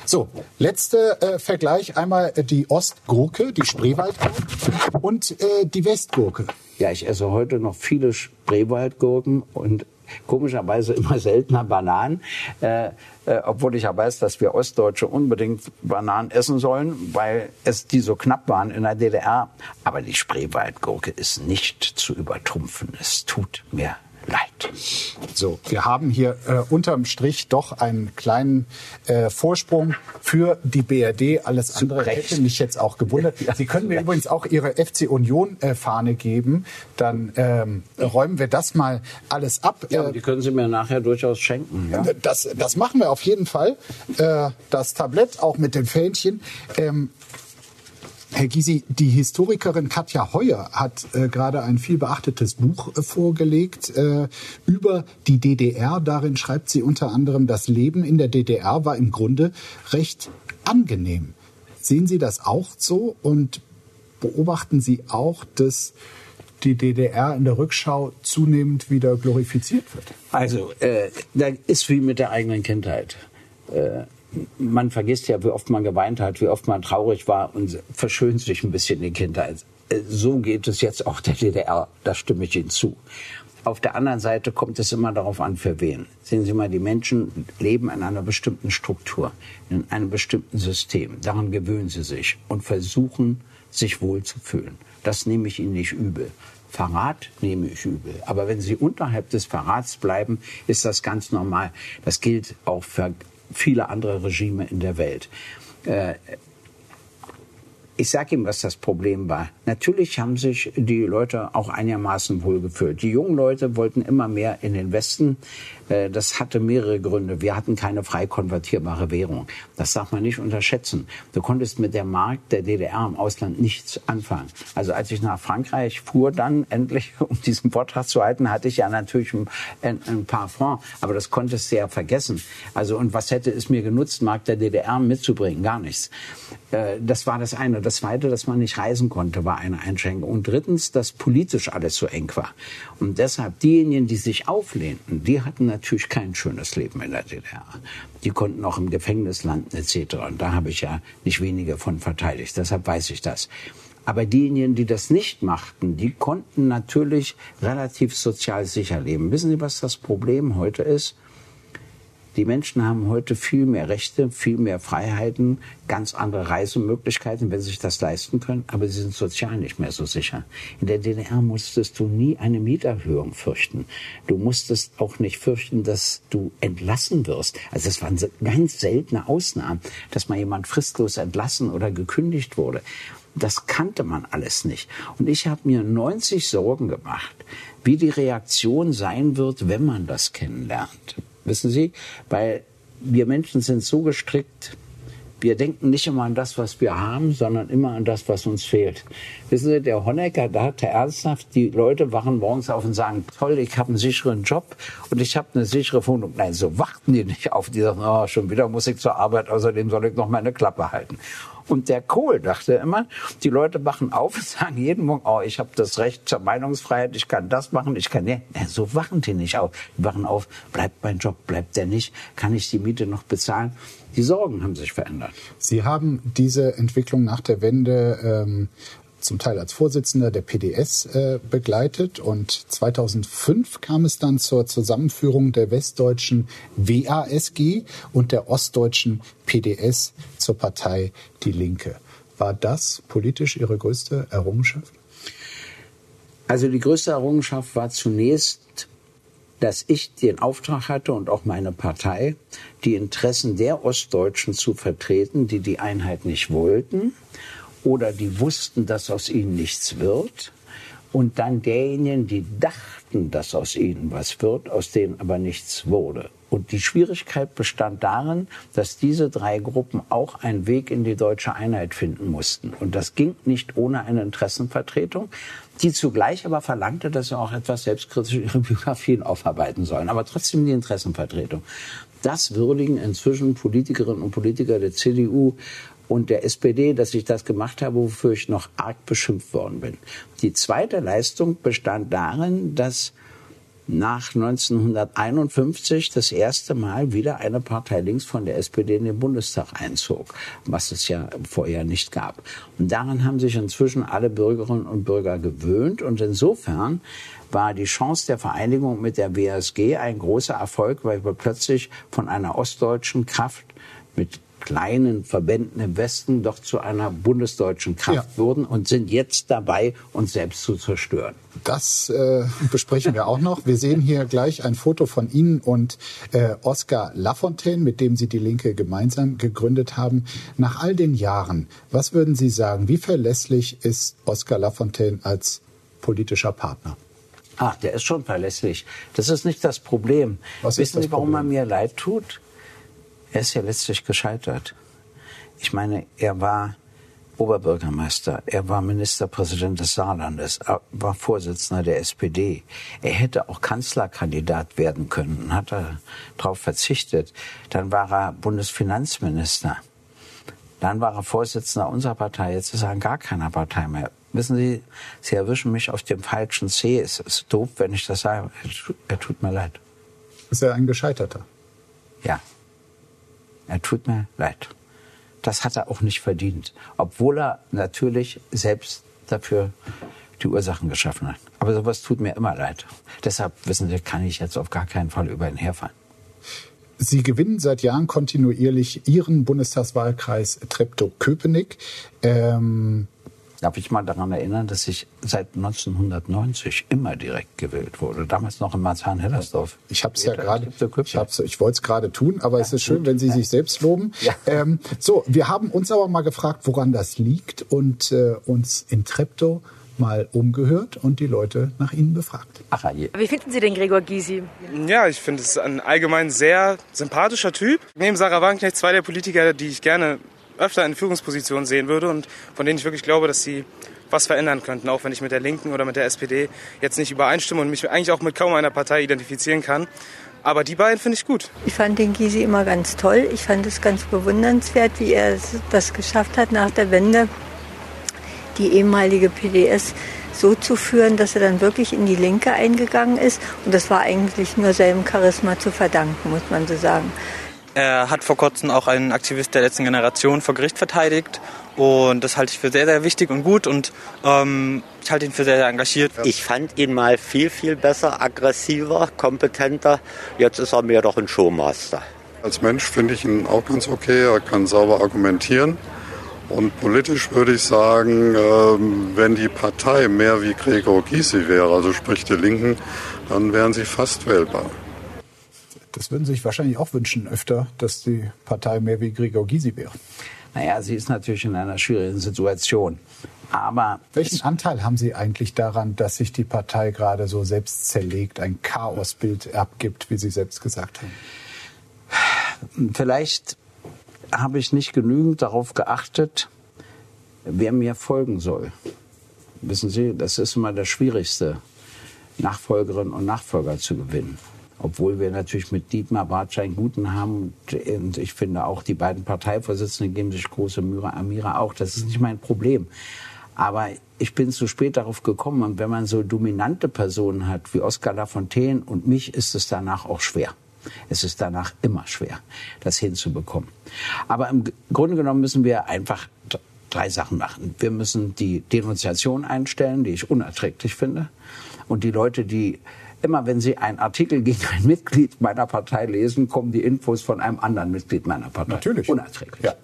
So, letzter äh, Vergleich. Einmal äh, die Ostgurke, die Spreewaldgurke und äh, die Westgurke. Ja, ich esse heute noch viele Spreewaldgurken und komischerweise immer seltener Bananen, äh, äh, obwohl ich ja weiß, dass wir Ostdeutsche unbedingt Bananen essen sollen, weil es die so knapp waren in der DDR. Aber die Spreewaldgurke ist nicht zu übertrumpfen. Es tut mir leid. So, wir haben hier äh, unterm Strich doch einen kleinen äh, Vorsprung für die BRD. Alles andere hätte mich jetzt auch gewundert. (laughs) Sie können mir übrigens auch Ihre FC Union äh, Fahne geben. Dann ähm, räumen wir das mal alles ab. Ja, die können Sie mir nachher durchaus schenken. Ja? Das, das machen wir auf jeden Fall. Äh, das Tablett auch mit dem Fähnchen. Ähm, Herr Gysi, die Historikerin Katja Heuer hat äh, gerade ein viel beachtetes Buch äh, vorgelegt äh, über die DDR. Darin schreibt sie unter anderem, das Leben in der DDR war im Grunde recht angenehm. Sehen Sie das auch so und beobachten Sie auch, dass die DDR in der Rückschau zunehmend wieder glorifiziert wird? Also, äh, da ist wie mit der eigenen Kindheit. Äh, man vergisst ja, wie oft man geweint hat, wie oft man traurig war und verschönt sich ein bisschen die Kindheit. Äh, so geht es jetzt auch der DDR, da stimme ich Ihnen zu. Auf der anderen Seite kommt es immer darauf an, für wen. Sehen Sie mal, die Menschen leben in einer bestimmten Struktur, in einem bestimmten System. Daran gewöhnen sie sich und versuchen, sich wohl zu fühlen. Das nehme ich Ihnen nicht übel. Verrat nehme ich übel. Aber wenn Sie unterhalb des Verrats bleiben, ist das ganz normal. Das gilt auch für viele andere Regime in der Welt. Äh, ich sage Ihnen, was das Problem war. Natürlich haben sich die Leute auch einigermaßen wohlgefühlt. Die jungen Leute wollten immer mehr in den Westen. Äh, das hatte mehrere Gründe. Wir hatten keine frei konvertierbare Währung. Das darf man nicht unterschätzen. Du konntest mit der Mark der DDR im Ausland nichts anfangen. Also als ich nach Frankreich fuhr, dann endlich, (laughs) um diesen Vortrag zu halten, hatte ich ja natürlich ein, ein paar Francs. Aber das konntest du ja vergessen. Also und was hätte es mir genutzt, Mark der DDR mitzubringen? Gar nichts. Äh, das war das eine. Das zweite, dass man nicht reisen konnte, war eine Einschränkung. Und drittens, dass politisch alles so eng war. Und deshalb diejenigen, die sich auflehnten, die hatten natürlich kein schönes Leben in der DDR. Die konnten auch im Gefängnis landen etc. Und da habe ich ja nicht wenige von verteidigt. Deshalb weiß ich das. Aber diejenigen, die das nicht machten, die konnten natürlich relativ sozial sicher leben. Wissen Sie, was das Problem heute ist? Die Menschen haben heute viel mehr Rechte, viel mehr Freiheiten, ganz andere Reisemöglichkeiten, wenn sie sich das leisten können, aber sie sind sozial nicht mehr so sicher. In der DDR musstest du nie eine Mieterhöhung fürchten. Du musstest auch nicht fürchten, dass du entlassen wirst. Also es waren ganz seltene Ausnahmen, dass mal jemand fristlos entlassen oder gekündigt wurde. Das kannte man alles nicht. Und ich habe mir 90 Sorgen gemacht, wie die Reaktion sein wird, wenn man das kennenlernt. Wissen Sie? Weil wir Menschen sind so gestrickt, wir denken nicht immer an das, was wir haben, sondern immer an das, was uns fehlt. Wissen Sie, der Honecker, da hat er ernsthaft, die Leute wachen morgens auf und sagen, toll, ich habe einen sicheren Job und ich habe eine sichere Wohnung. Nein, so warten die nicht auf. Die sagen, oh, schon wieder muss ich zur Arbeit, außerdem soll ich noch meine Klappe halten. Und der Kohl dachte immer, die Leute wachen auf und (laughs) sagen jeden Morgen, oh, ich habe das Recht zur Meinungsfreiheit, ich kann das machen, ich kann... Nee, so wachen die nicht auf. Die wachen auf, bleibt mein Job, bleibt der nicht, kann ich die Miete noch bezahlen? Die Sorgen haben sich verändert. Sie haben diese Entwicklung nach der Wende ähm, zum Teil als Vorsitzender der PDS äh, begleitet. Und 2005 kam es dann zur Zusammenführung der westdeutschen WASG und der ostdeutschen PDS zur Partei Die Linke. War das politisch Ihre größte Errungenschaft? Also die größte Errungenschaft war zunächst, dass ich den Auftrag hatte und auch meine Partei, die Interessen der Ostdeutschen zu vertreten, die die Einheit nicht wollten oder die wussten, dass aus ihnen nichts wird. Und dann derjenigen, die dachten, dass aus ihnen was wird, aus denen aber nichts wurde. Und die Schwierigkeit bestand darin, dass diese drei Gruppen auch einen Weg in die deutsche Einheit finden mussten. Und das ging nicht ohne eine Interessenvertretung, die zugleich aber verlangte, dass sie auch etwas selbstkritisch ihre Biografien aufarbeiten sollen. Aber trotzdem die Interessenvertretung. Das würdigen inzwischen Politikerinnen und Politiker der CDU und der SPD, dass ich das gemacht habe, wofür ich noch arg beschimpft worden bin. Die zweite Leistung bestand darin, dass nach 1951 das erste Mal wieder eine Partei links von der SPD in den Bundestag einzog, was es ja vorher nicht gab. Und daran haben sich inzwischen alle Bürgerinnen und Bürger gewöhnt. Und insofern war die Chance der Vereinigung mit der WSG ein großer Erfolg, weil wir plötzlich von einer ostdeutschen Kraft mit kleinen Verbänden im Westen doch zu einer bundesdeutschen Kraft ja. wurden und sind jetzt dabei, uns selbst zu zerstören. Das äh, besprechen wir auch noch. Wir sehen hier gleich ein Foto von Ihnen und äh, Oskar Lafontaine, mit dem Sie die Linke gemeinsam gegründet haben. Nach all den Jahren, was würden Sie sagen, wie verlässlich ist Oskar Lafontaine als politischer Partner? Ach, der ist schon verlässlich. Das ist nicht das Problem. Was Wissen Sie, warum er mir leid tut? Er ist ja letztlich gescheitert. Ich meine, er war Oberbürgermeister, er war Ministerpräsident des Saarlandes, er war Vorsitzender der SPD. Er hätte auch Kanzlerkandidat werden können, hat er darauf verzichtet. Dann war er Bundesfinanzminister. Dann war er Vorsitzender unserer Partei. Jetzt ist er in gar keiner Partei mehr. Wissen Sie, Sie erwischen mich auf dem falschen C. Es ist doof, wenn ich das sage. Er tut mir leid. Ist er ein Gescheiterter? Ja. Er tut mir leid. Das hat er auch nicht verdient, obwohl er natürlich selbst dafür die Ursachen geschaffen hat. Aber sowas tut mir immer leid. Deshalb, wissen Sie, kann ich jetzt auf gar keinen Fall über ihn herfallen. Sie gewinnen seit Jahren kontinuierlich Ihren Bundestagswahlkreis Treptow-Köpenick. Ähm, Darf ich mal daran erinnern, dass ich seit 1990 immer direkt gewählt wurde. Damals noch in Marzahn-Hellersdorf. Ich habe es ja gerade, ich, ich wollte es gerade tun, aber ja, es ist schön, gut. wenn Sie sich selbst loben. Ja. Ähm, so, wir haben uns aber mal gefragt, woran das liegt und äh, uns in Treptow mal umgehört und die Leute nach Ihnen befragt. Ach, je. Wie finden Sie den Gregor Gysi? Ja, ich finde es ein allgemein sehr sympathischer Typ. Neben Sarah Wagenknecht zwei der Politiker, die ich gerne öfter in Führungspositionen sehen würde und von denen ich wirklich glaube, dass sie was verändern könnten, auch wenn ich mit der Linken oder mit der SPD jetzt nicht übereinstimme und mich eigentlich auch mit kaum einer Partei identifizieren kann. Aber die beiden finde ich gut. Ich fand den Gysi immer ganz toll. Ich fand es ganz bewundernswert, wie er das geschafft hat, nach der Wende die ehemalige PDS so zu führen, dass er dann wirklich in die Linke eingegangen ist. Und das war eigentlich nur seinem Charisma zu verdanken, muss man so sagen. Er hat vor kurzem auch einen Aktivist der letzten Generation vor Gericht verteidigt. Und das halte ich für sehr, sehr wichtig und gut und ähm, ich halte ihn für sehr, sehr engagiert. Ich fand ihn mal viel, viel besser, aggressiver, kompetenter. Jetzt ist er mehr doch ein Showmaster. Als Mensch finde ich ihn auch ganz okay. Er kann sauber argumentieren. Und politisch würde ich sagen, ähm, wenn die Partei mehr wie Gregor Gysi wäre, also sprich die Linken, dann wären sie fast wählbar. Das würden Sie sich wahrscheinlich auch wünschen, öfter, dass die Partei mehr wie Gregor Gysi wäre. Naja, sie ist natürlich in einer schwierigen Situation. Aber welchen Anteil haben Sie eigentlich daran, dass sich die Partei gerade so selbst zerlegt, ein Chaosbild abgibt, wie Sie selbst gesagt haben? Vielleicht habe ich nicht genügend darauf geachtet, wer mir folgen soll. Wissen Sie, das ist immer das Schwierigste, Nachfolgerinnen und Nachfolger zu gewinnen. Obwohl wir natürlich mit Dietmar Bartsch einen guten haben. Und ich finde auch, die beiden Parteivorsitzenden geben sich große Mühe, Amira auch. Das ist nicht mein Problem. Aber ich bin zu spät darauf gekommen. Und wenn man so dominante Personen hat wie Oskar Lafontaine und mich, ist es danach auch schwer. Es ist danach immer schwer, das hinzubekommen. Aber im Grunde genommen müssen wir einfach drei Sachen machen. Wir müssen die Denunziation einstellen, die ich unerträglich finde. Und die Leute, die immer, wenn sie einen Artikel gegen ein Mitglied meiner Partei lesen, kommen die Infos von einem anderen Mitglied meiner Partei. Natürlich. Unerträglich. Ja.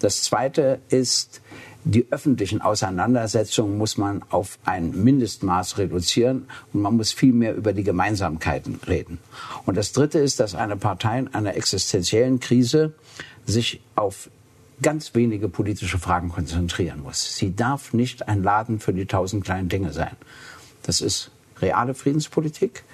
Das Zweite ist, die öffentlichen Auseinandersetzungen muss man auf ein Mindestmaß reduzieren und man muss viel mehr über die Gemeinsamkeiten reden. Und das Dritte ist, dass eine Partei in einer existenziellen Krise sich auf ganz wenige politische Fragen konzentrieren muss. Sie darf nicht ein Laden für die tausend kleinen Dinge sein. Das ist reale Friedenspolitik.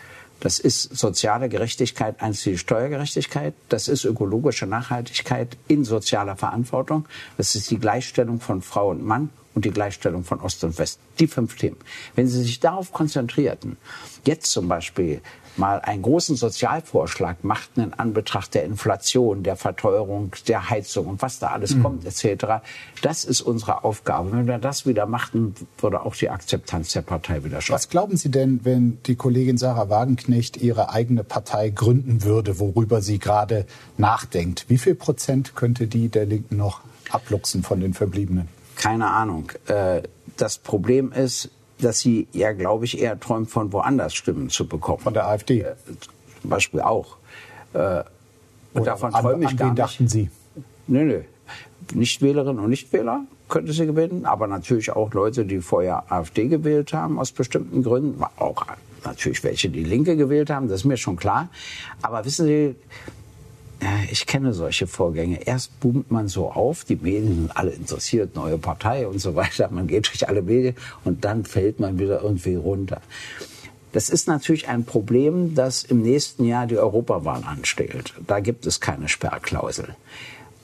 Das ist soziale Gerechtigkeit, einzige Steuergerechtigkeit. Das ist ökologische Nachhaltigkeit in sozialer Verantwortung. Das ist die Gleichstellung von Frau und Mann und die Gleichstellung von Ost und West. Die fünf Themen. Wenn Sie sich darauf konzentrierten, jetzt zum Beispiel mal einen großen Sozialvorschlag machten in Anbetracht der Inflation, der Verteuerung, der Heizung und was da alles mhm. kommt etc. Das ist unsere Aufgabe. Wenn wir das wieder machten, würde auch die Akzeptanz der Partei wieder steigen. Was glauben Sie denn, wenn die Kollegin Sarah Wagenknecht ihre eigene Partei gründen würde, worüber sie gerade nachdenkt? Wie viel Prozent könnte die der Linken noch abluchsen von den Verbliebenen? Keine Ahnung. Äh, das Problem ist, dass sie ja, glaube ich, eher träumt, von woanders Stimmen zu bekommen. Von der AfD? Äh, zum Beispiel auch. Äh, und davon träume ich an gar nicht. dachten Sie? Nö, nö. Nichtwählerinnen und Nichtwähler könnte sie gewinnen, aber natürlich auch Leute, die vorher AfD gewählt haben, aus bestimmten Gründen. Auch natürlich welche, die Linke gewählt haben, das ist mir schon klar. Aber wissen Sie, ich kenne solche Vorgänge. Erst boomt man so auf, die Medien sind alle interessiert, neue Partei und so weiter. Man geht durch alle Medien und dann fällt man wieder irgendwie runter. Das ist natürlich ein Problem, das im nächsten Jahr die Europawahl anstellt. Da gibt es keine Sperrklausel.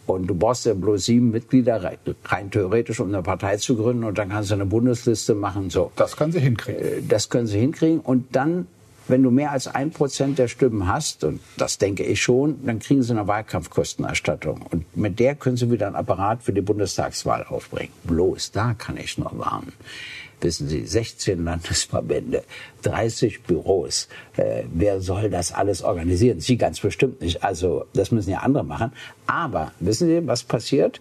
Und du brauchst ja bloß sieben Mitglieder rein theoretisch, um eine Partei zu gründen. Und dann kannst du eine Bundesliste machen. So. Das können Sie hinkriegen. Äh, das können Sie hinkriegen. Und dann wenn du mehr als ein Prozent der Stimmen hast, und das denke ich schon, dann kriegen sie eine Wahlkampfkostenerstattung. Und mit der können sie wieder ein Apparat für die Bundestagswahl aufbringen. Bloß da kann ich noch warnen. Wissen Sie, 16 Landesverbände, 30 Büros. Äh, wer soll das alles organisieren? Sie ganz bestimmt nicht. Also das müssen ja andere machen. Aber wissen Sie, was passiert?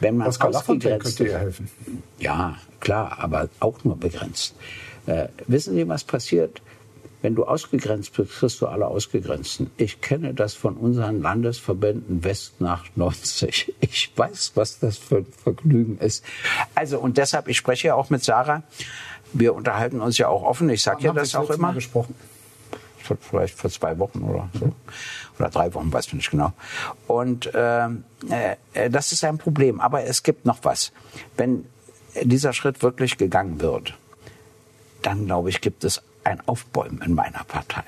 Wenn man Oskar ausgegrenzt könnte ja helfen. Ja, klar, aber auch nur begrenzt. Äh, wissen Sie, was passiert? Wenn du ausgegrenzt bist, kriegst du alle Ausgegrenzten. Ich kenne das von unseren Landesverbänden West nach 90. (laughs) Ich weiß, was das für ein Vergnügen ist. Also, und deshalb, ich spreche ja auch mit Sarah. Wir unterhalten uns ja auch offen. Ich sage ja das auch immer. Mal gesprochen? Vielleicht vor zwei Wochen oder so. Oder drei Wochen, weiß ich nicht genau. Und ähm, äh, das ist ein Problem. Aber es gibt noch was. Wenn dieser Schritt wirklich gegangen wird, dann glaube ich, gibt es ein Aufbäumen in meiner Partei.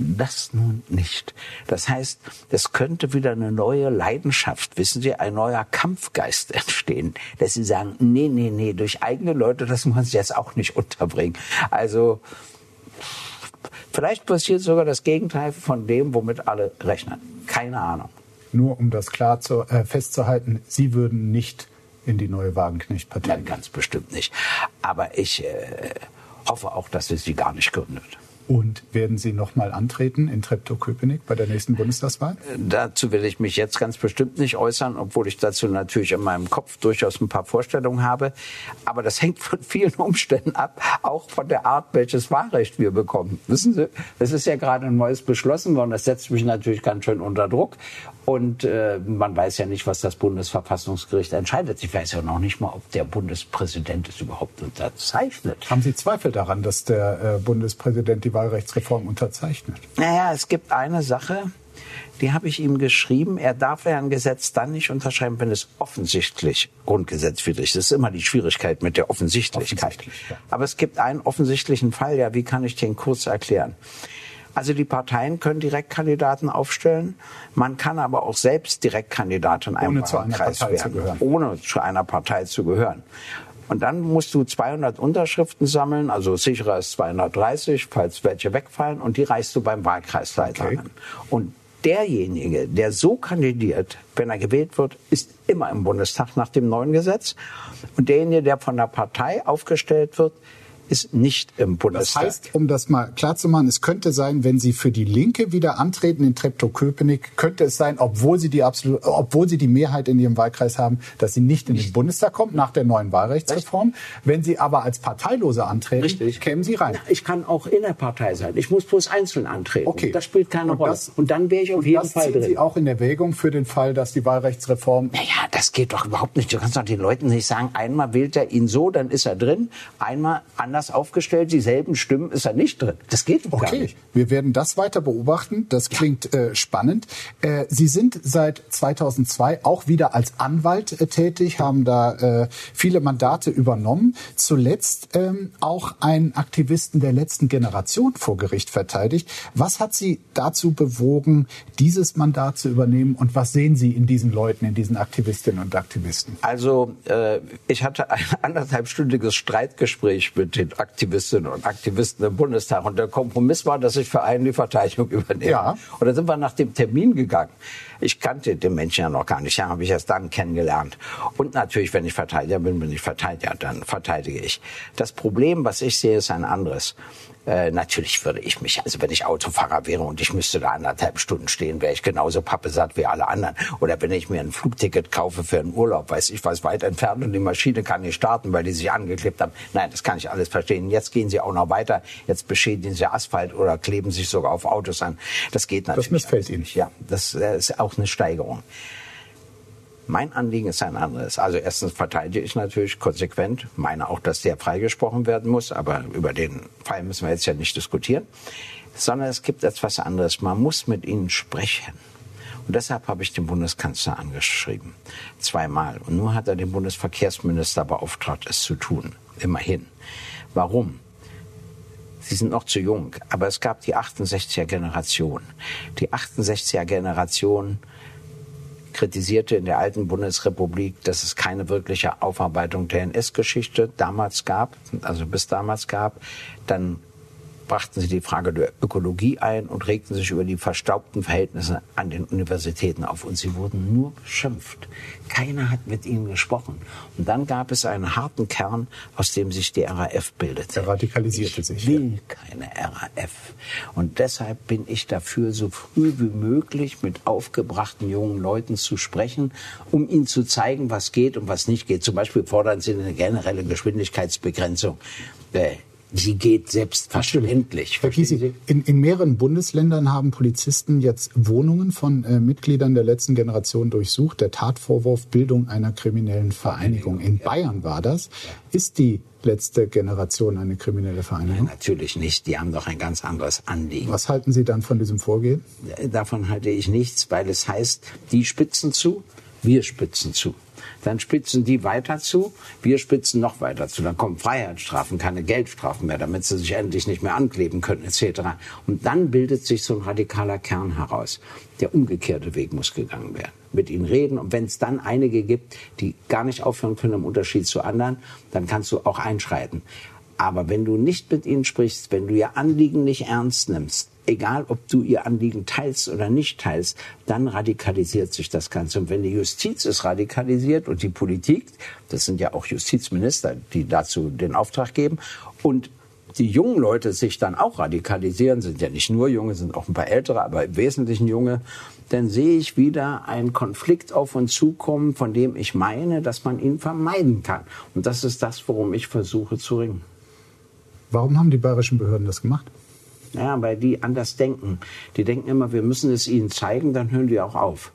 Das nun nicht. Das heißt, es könnte wieder eine neue Leidenschaft, wissen Sie, ein neuer Kampfgeist entstehen, dass Sie sagen, nee, nee, nee, durch eigene Leute, das muss man sich jetzt auch nicht unterbringen. Also, vielleicht passiert sogar das Gegenteil von dem, womit alle rechnen. Keine Ahnung. Nur um das klar zu, äh, festzuhalten, Sie würden nicht in die neue Wagenknecht-Partei. Nein, ganz bestimmt nicht. Aber ich, äh, hoffe auch, dass es sie gar nicht gründet. Und werden Sie noch mal antreten in Treptow-Köpenick bei der nächsten Bundestagswahl? Dazu will ich mich jetzt ganz bestimmt nicht äußern, obwohl ich dazu natürlich in meinem Kopf durchaus ein paar Vorstellungen habe. Aber das hängt von vielen (laughs) Umständen ab, auch von der Art, welches Wahlrecht wir bekommen. Wissen Sie, es ist ja gerade ein neues beschlossen worden. Das setzt mich natürlich ganz schön unter Druck. Und äh, man weiß ja nicht, was das Bundesverfassungsgericht entscheidet. Ich weiß ja noch nicht mal, ob der Bundespräsident es überhaupt unterzeichnet. Haben Sie Zweifel daran, dass der äh, Bundespräsident die Wahlrechtsreform unterzeichnet? Naja, es gibt eine Sache, die habe ich ihm geschrieben. Er darf ja ein Gesetz dann nicht unterschreiben, wenn es offensichtlich grundgesetzwidrig ist. Das ist immer die Schwierigkeit mit der Offensichtlichkeit. Offensichtlich, ja. Aber es gibt einen offensichtlichen Fall. Ja, wie kann ich den kurz erklären? Also die Parteien können Direktkandidaten aufstellen. Man kann aber auch selbst Direktkandidat in einem ohne Wahlkreis werden, ohne zu einer Partei zu gehören. Und dann musst du 200 Unterschriften sammeln, also sicherer ist 230, falls welche wegfallen, und die reichst du beim Wahlkreisleiter Okay. an. Und derjenige, der so kandidiert, wenn er gewählt wird, ist immer im Bundestag nach dem neuen Gesetz. Und derjenige, der von der Partei aufgestellt wird, ist nicht im Das Bundestag. heißt, um das mal klar zu machen, es könnte sein, wenn Sie für die Linke wieder antreten in Treptow-Köpenick, könnte es sein, obwohl Sie die absolut, obwohl Sie die Mehrheit in Ihrem Wahlkreis haben, dass Sie nicht in den Bundestag kommen nach der neuen Wahlrechtsreform. Wenn Sie aber als Parteilose antreten, Richtig. kämen Sie rein. Ich kann auch in der Partei sein. Ich muss bloß einzeln antreten. Okay. Das spielt keine Und Rolle. das- und dann wäre ich auf jeden das Fall drin. Sie auch in Erwägung für den Fall, dass die Wahlrechtsreform Naja, das geht doch überhaupt nicht. Du kannst doch den Leuten nicht sagen, einmal wählt er ihn so, dann ist er drin. Einmal anders aufgestellt, dieselben Stimmen, ist er nicht drin. Das geht doch gar Okay, nicht. wir werden das weiter beobachten. Das klingt äh, spannend. Äh, Sie sind seit 2002 auch wieder als Anwalt äh, tätig, haben da äh, viele Mandate übernommen. Zuletzt ähm, auch einen Aktivisten der letzten Generation vor Gericht verteidigt. Was hat Sie dazu bewogen, dieses Mandat zu übernehmen? Und was sehen Sie in diesen Leuten, in diesen Aktivistinnen und Aktivisten? Also äh, ich hatte ein anderthalbstündiges Streitgespräch mit den Aktivistinnen und Aktivisten im Bundestag und der Kompromiss war, dass ich für einen die Verteidigung (laughs) übernehme. Ja. Und da sind wir nach dem Termin gegangen. Ich kannte den Menschen ja noch gar nicht, ja, habe ich erst dann kennengelernt. Und natürlich, wenn ich Verteidiger bin, bin ich Verteidiger, dann verteidige ich. Das Problem, was ich sehe, ist ein anderes. Äh, natürlich würde ich mich, also wenn ich Autofahrer wäre und ich müsste da anderthalb Stunden stehen, wäre ich genauso pappesatt wie alle anderen. Oder wenn ich mir ein Flugticket kaufe für einen Urlaub, weiß ich was weit entfernt und die Maschine kann nicht starten, weil die sich angeklebt haben. Nein, das kann ich alles verstehen. Jetzt gehen sie auch noch weiter. Jetzt beschädigen sie Asphalt oder kleben sich sogar auf Autos an. Das geht natürlich. missfällt alles nicht. Ja, das äh, ist auch eine Steigerung. Mein Anliegen ist ein anderes. Also erstens verteidige ich natürlich konsequent, meine auch, dass der freigesprochen werden muss, aber über den Fall müssen wir jetzt ja nicht diskutieren, sondern es gibt etwas anderes. Man muss mit ihnen sprechen. Und deshalb habe ich den Bundeskanzler angeschrieben. Zweimal. Und nur hat er den Bundesverkehrsminister beauftragt, es zu tun. Immerhin. Warum? Sie sind noch zu jung, aber es gab die 68er Generation. Die 68er Generation kritisierte in der alten Bundesrepublik, dass es keine wirkliche Aufarbeitung der NS-Geschichte damals gab, also bis damals gab. Dann brachten sie die Frage der Ökologie ein und regten sich über die verstaubten Verhältnisse an den Universitäten auf. Und sie wurden nur beschimpft. Keiner hat mit ihnen gesprochen. Und dann gab es einen harten Kern, aus dem sich die RAF bildete. Er radikalisierte sich. Ich will keine RAF. Und deshalb bin ich dafür, so früh wie möglich mit aufgebrachten jungen Leuten zu sprechen, um ihnen zu zeigen, was geht und was nicht geht. Zum Beispiel fordern sie eine generelle Geschwindigkeitsbegrenzung. Äh, Sie geht selbstverständlich. Herr Gysi, in, in mehreren Bundesländern haben Polizisten jetzt Wohnungen von äh, Mitgliedern der letzten Generation durchsucht. Der Tatvorwurf Bildung einer kriminellen Vereinigung. In Bayern war das. Ist die letzte Generation eine kriminelle Vereinigung? Natürlich nicht. Die haben doch ein ganz anderes Anliegen. Was halten Sie dann von diesem Vorgehen? Davon halte ich nichts, weil es heißt, die spitzen zu, wir spitzen zu. Dann spitzen die weiter zu, wir spitzen noch weiter zu. Dann kommen Freiheitsstrafen, keine Geldstrafen mehr, damit sie sich endlich nicht mehr ankleben können, etc. Und dann bildet sich so ein radikaler Kern heraus. Der umgekehrte Weg muss gegangen werden. Mit ihnen reden und wenn es dann einige gibt, die gar nicht aufhören können im Unterschied zu anderen, dann kannst du auch einschreiten. Aber wenn du nicht mit ihnen sprichst, wenn du ihr Anliegen nicht ernst nimmst, egal ob du ihr Anliegen teilst oder nicht teilst, dann radikalisiert sich das Ganze. Und wenn die Justiz es radikalisiert und die Politik, das sind ja auch Justizminister, die dazu den Auftrag geben, und die jungen Leute sich dann auch radikalisieren, sind ja nicht nur junge, sind auch ein paar ältere, aber im Wesentlichen junge, dann sehe ich wieder einen Konflikt auf uns zukommen, von dem ich meine, dass man ihn vermeiden kann. Und das ist das, worum ich versuche zu ringen. Warum haben die bayerischen Behörden das gemacht? Ja, weil die anders denken. Die denken immer, wir müssen es ihnen zeigen, dann hören die auch auf.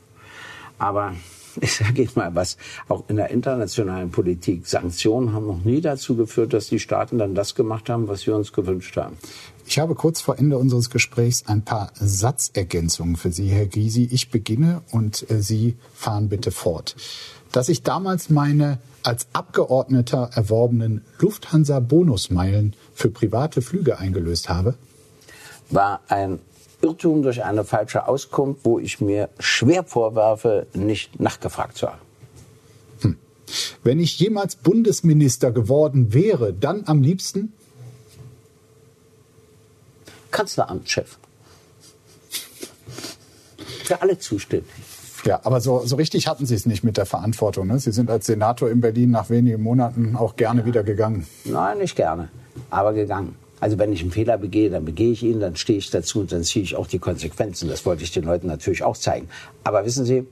Aber (laughs) ich sage mal was, auch in der internationalen Politik, Sanktionen haben noch nie dazu geführt, dass die Staaten dann das gemacht haben, was wir uns gewünscht haben. Ich habe kurz vor Ende unseres Gesprächs ein paar Satzergänzungen für Sie, Herr Gysi. Ich beginne und äh, Sie fahren bitte fort. Dass ich damals meine als Abgeordneter erworbenen Lufthansa-Bonusmeilen für private Flüge eingelöst habe? War ein Irrtum durch eine falsche Auskunft, wo ich mir schwer vorwerfe, nicht nachgefragt zu haben. Hm. Wenn ich jemals Bundesminister geworden wäre, dann am liebsten Kanzleramtschef. Für alle zuständig. Ja, aber so, so richtig hatten Sie es nicht mit der Verantwortung. Ne? Sie sind als Senator in Berlin nach wenigen Monaten auch gerne ja. wieder gegangen. Nein, nicht gerne, aber gegangen. Also wenn ich einen Fehler begehe, dann begehe ich ihn, dann stehe ich dazu und dann ziehe ich auch die Konsequenzen. Das wollte ich den Leuten natürlich auch zeigen. Aber wissen Sie,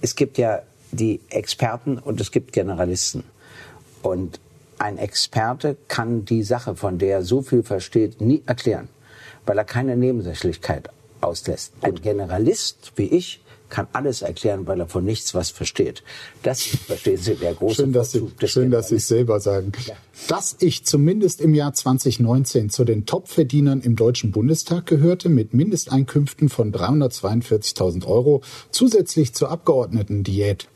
es gibt ja die Experten und es gibt Generalisten. Und ein Experte kann die Sache, von der er so viel versteht, nie erklären, weil er keine Nebensächlichkeit auslässt. Ein Generalist wie ich kann alles erklären, weil er von nichts was versteht. Das verstehen Sie, der große Schön, dass Sie, schön, dass Sie es selber sagen. Ja. Dass ich zumindest im Jahr 2019 zu den Topverdienern im Deutschen Bundestag gehörte, mit Mindesteinkünften von 342.000 Euro, zusätzlich zur Abgeordnetendiät.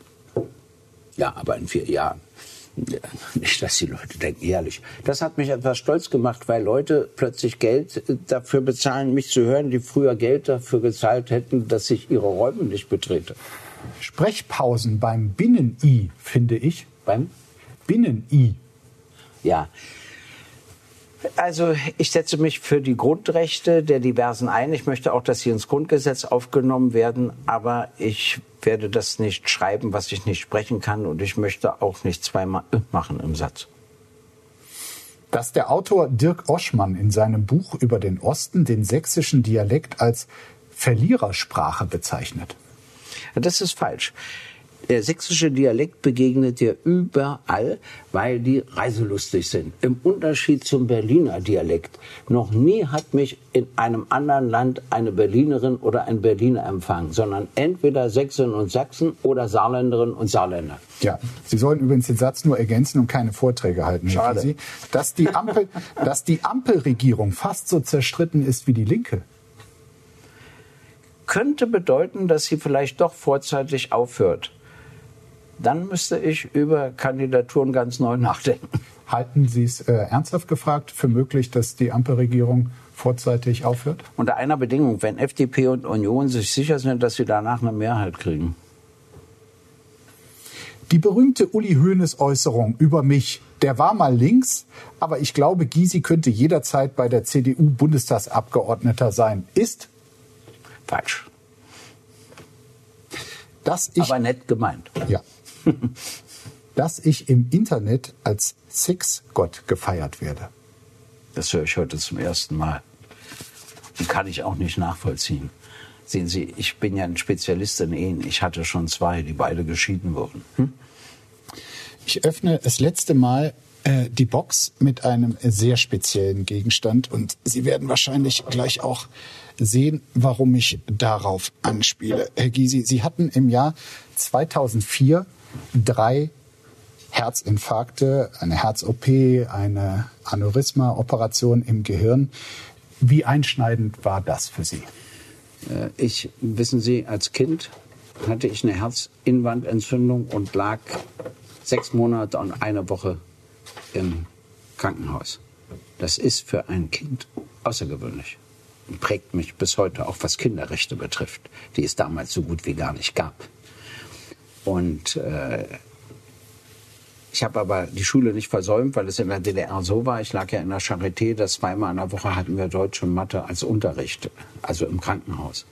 Ja, aber in vier Jahren. Nicht, dass die Leute denken, ehrlich. Das hat mich etwas stolz gemacht, weil Leute plötzlich Geld äh, dafür bezahlen, mich zu hören, die früher Geld dafür gezahlt hätten, dass ich ihre Räume nicht betrete. Sprechpausen beim Binnen-I, finde ich. Beim? Binnen-I. Ja, also ich setze mich für die Grundrechte der Diversen ein. Ich möchte auch, dass sie ins Grundgesetz aufgenommen werden. Aber ich werde das nicht schreiben, was ich nicht sprechen kann. Und ich möchte auch nicht zweimal machen im Satz. Dass der Autor Dirk Oschmann in seinem Buch über den Osten den sächsischen Dialekt als Verlierersprache bezeichnet. Das ist falsch. Der sächsische Dialekt begegnet dir überall, weil die reiselustig sind. Im Unterschied zum Berliner Dialekt. Noch nie hat mich in einem anderen Land eine Berlinerin oder ein Berliner empfangen, sondern entweder Sächsin und Sachsen oder Saarländerin und Saarländer. Ja, Sie sollen übrigens den Satz nur ergänzen und keine Vorträge halten. Schade. Sie, dass die, Ampel, (laughs) dass die Ampelregierung fast so zerstritten ist wie die Linke könnte bedeuten, dass sie vielleicht doch vorzeitig aufhört dann müsste ich über Kandidaturen ganz neu nachdenken. Halten Sie es äh, ernsthaft gefragt für möglich, dass die Ampelregierung vorzeitig aufhört? Unter einer Bedingung, wenn FDP und Union sich sicher sind, dass sie danach eine Mehrheit kriegen. Die berühmte Uli Hoeneß Äußerung über mich, der war mal links, aber ich glaube, Gysi könnte jederzeit bei der CDU Bundestagsabgeordneter sein, ist falsch. Das ich, aber nett gemeint. Ja. (laughs) dass ich im Internet als Sexgott gefeiert werde. Das höre ich heute zum ersten Mal. Und kann ich auch nicht nachvollziehen. Sehen Sie, ich bin ja ein Spezialist in Ehen. Ich hatte schon zwei, die beide geschieden wurden. Hm? Ich öffne das letzte Mal äh, die Box mit einem sehr speziellen Gegenstand und Sie werden wahrscheinlich gleich auch sehen, warum ich darauf anspiele. Herr Gysi, Sie hatten im Jahr 2004 drei Herzinfarkte, eine Herz-OP, eine Aneurysma-Operation im Gehirn. Wie einschneidend war das für Sie? Äh, ich, wissen Sie, als Kind hatte ich eine Herzinwandentzündung und lag sechs Monate und eine Woche im Krankenhaus. Das ist für ein Kind außergewöhnlich und prägt mich bis heute, auch was Kinderrechte betrifft, die es damals so gut wie gar nicht gab. Und äh, ich habe aber die Schule nicht versäumt, weil es in der DDR so war. Ich lag ja in der Charité, dass zweimal in der Woche hatten wir Deutsch und Mathe als Unterricht, also im Krankenhaus.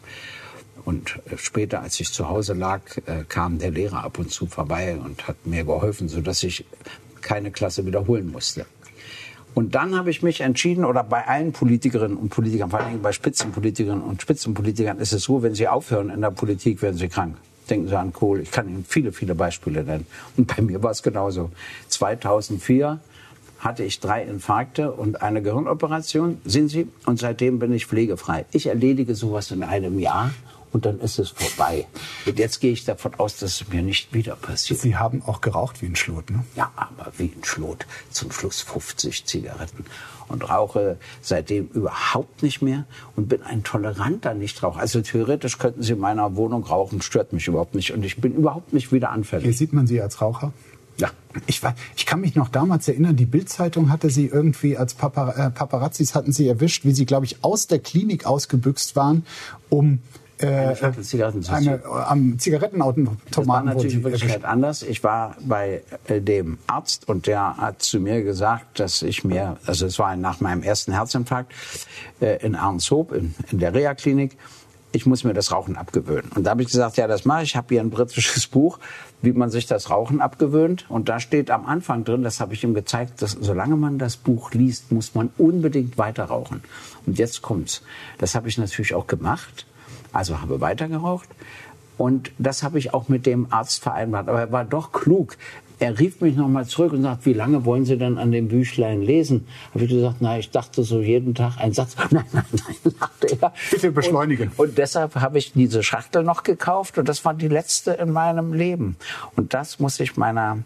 Und äh, später, als ich zu Hause lag, äh, kam der Lehrer ab und zu vorbei und hat mir geholfen, sodass ich keine Klasse wiederholen musste. Und dann habe ich mich entschieden, oder bei allen Politikerinnen und Politikern, vor allem bei Spitzenpolitikerinnen und Spitzenpolitikern ist es so, wenn sie aufhören in der Politik, werden sie krank. Denken Sie an Kohl. Ich kann Ihnen viele, viele Beispiele nennen. Und bei mir war es genauso. 2004 hatte ich drei Infarkte und eine Gehirnoperation, sind Sie? Und seitdem bin ich pflegefrei. Ich erledige sowas in einem Jahr und dann ist es vorbei. Und jetzt gehe ich davon aus, dass es mir nicht wieder passiert. Sie haben auch geraucht wie ein Schlot, ne? Ja, aber wie ein Schlot. Zum Schluss 50 Zigaretten. Und rauche seitdem überhaupt nicht mehr und bin ein toleranter Nichtraucher. Also theoretisch könnten Sie in meiner Wohnung rauchen, stört mich überhaupt nicht. Und ich bin überhaupt nicht wieder anfällig. Hier sieht man Sie als Raucher? Ja. Ich, ich kann mich noch damals erinnern, die Bildzeitung hatte sie irgendwie als Papar äh, Paparazzis hatten sie erwischt, wie sie, glaube ich, aus der Klinik ausgebüxt waren, um äh, Zigaretten eine, am Zigarettenautomaten. Das war natürlich in Wirklichkeit anders. Ich war bei äh, dem Arzt und der hat zu mir gesagt, dass ich mir, also es war nach meinem ersten Herzinfarkt äh, in Arnshoop in, in der Reha-Klinik, ich muss mir das Rauchen abgewöhnen. Und da habe ich gesagt, ja, das mache ich. Ich habe hier ein britisches (laughs) Buch, wie man sich das Rauchen abgewöhnt. Und da steht am Anfang drin, das habe ich ihm gezeigt, dass solange man das Buch liest, muss man unbedingt weiter rauchen. Und jetzt kommt's. Das habe ich natürlich auch gemacht. Also habe weiter geraucht. Und das habe ich auch mit dem Arzt vereinbart. Aber er war doch klug er rief mich nochmal zurück und sagt, wie lange wollen Sie denn an dem Büchlein lesen? Habe ich gesagt, na, ich dachte so jeden Tag ein Satz. (laughs) Nein, nein, nein, sagte er. Bitte beschleunigen. Und, und deshalb habe ich diese Schachtel noch gekauft und das war die letzte in meinem Leben. Und das muss ich meiner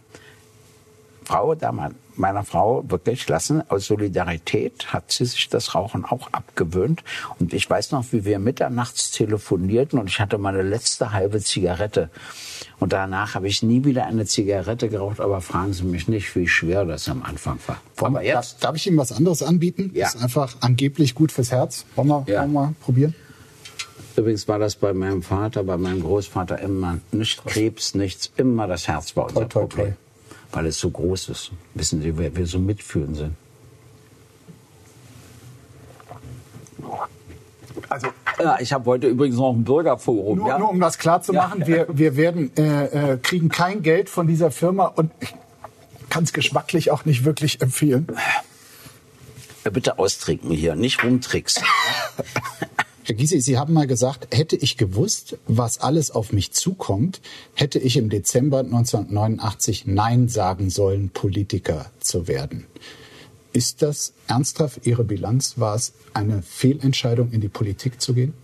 Frau damals meiner Frau wirklich lassen. Aus Solidarität hat sie sich das Rauchen auch abgewöhnt. Und ich weiß noch, wie wir mitternachts telefonierten und ich hatte meine letzte halbe Zigarette. Und danach habe ich nie wieder eine Zigarette geraucht, aber fragen Sie mich nicht, wie schwer das am Anfang war. Aber jetzt. Darf, darf ich Ihnen was anderes anbieten? Ja. ist einfach angeblich gut fürs Herz. Wollen wir, ja. wollen wir probieren? Übrigens war das bei meinem Vater, bei meinem Großvater immer nicht Krebs, nichts, immer das Herz war unser toi, toi, Problem. Weil es so groß ist. Wissen Sie, wer wir so mitführen sind? Also, ja, ich habe heute übrigens noch ein Bürgerforum. Nur, ja? nur um das klar zu machen, ja. wir, wir werden, äh, äh, kriegen kein Geld von dieser Firma und ich kann es geschmacklich auch nicht wirklich empfehlen. Bitte austrinken hier, nicht rumtricksen. (laughs) Herr Gysi, Sie haben mal gesagt, hätte ich gewusst, was alles auf mich zukommt, hätte ich im Dezember 1989 Nein sagen sollen, Politiker zu werden. Ist das ernsthaft Ihre Bilanz? War es eine Fehlentscheidung, in die Politik zu gehen?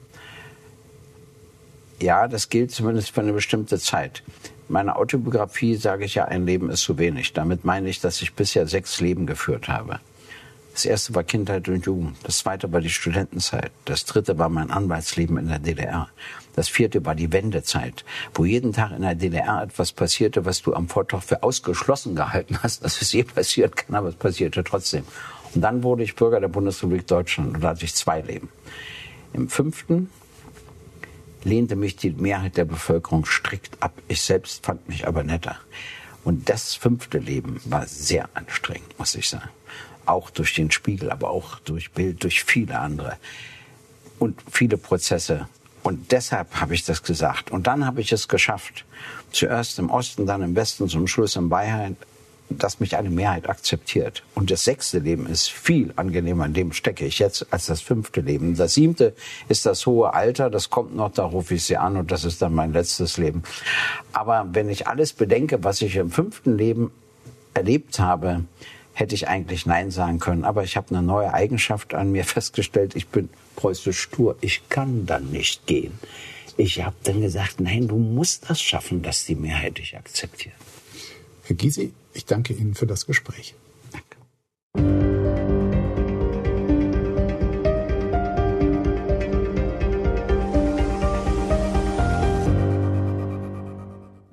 Ja, das gilt zumindest für eine bestimmte Zeit. Meine Autobiografie sage ich ja, ein Leben ist zu wenig. Damit meine ich, dass ich bisher sechs Leben geführt habe. Das erste war Kindheit und Jugend. Das zweite war die Studentenzeit. Das dritte war mein Anwaltsleben in der DDR. Das vierte war die Wendezeit, wo jeden Tag in der DDR etwas passierte, was du am Vortag für ausgeschlossen gehalten hast, dass es je passiert kann, aber es passierte trotzdem. Und dann wurde ich Bürger der Bundesrepublik Deutschland und da hatte ich zwei Leben. Im fünften lehnte mich die Mehrheit der Bevölkerung strikt ab. Ich selbst fand mich aber netter. Und das fünfte Leben war sehr anstrengend, muss ich sagen auch durch den Spiegel, aber auch durch Bild, durch viele andere und viele Prozesse. Und deshalb habe ich das gesagt. Und dann habe ich es geschafft, zuerst im Osten, dann im Westen, zum Schluss in Bayern, dass mich eine Mehrheit akzeptiert. Und das sechste Leben ist viel angenehmer, in dem stecke ich jetzt, als das fünfte Leben. Das siebte ist das hohe Alter, das kommt noch, da rufe ich sie an und das ist dann mein letztes Leben. Aber wenn ich alles bedenke, was ich im fünften Leben erlebt habe, hätte ich eigentlich Nein sagen können. Aber ich habe eine neue Eigenschaft an mir (laughs) festgestellt. Ich bin preußisch stur. Ich kann dann nicht gehen. Ich habe dann gesagt, nein, du musst das schaffen, dass die Mehrheit dich akzeptiert. Herr Gysi, ich danke Ihnen für das Gespräch.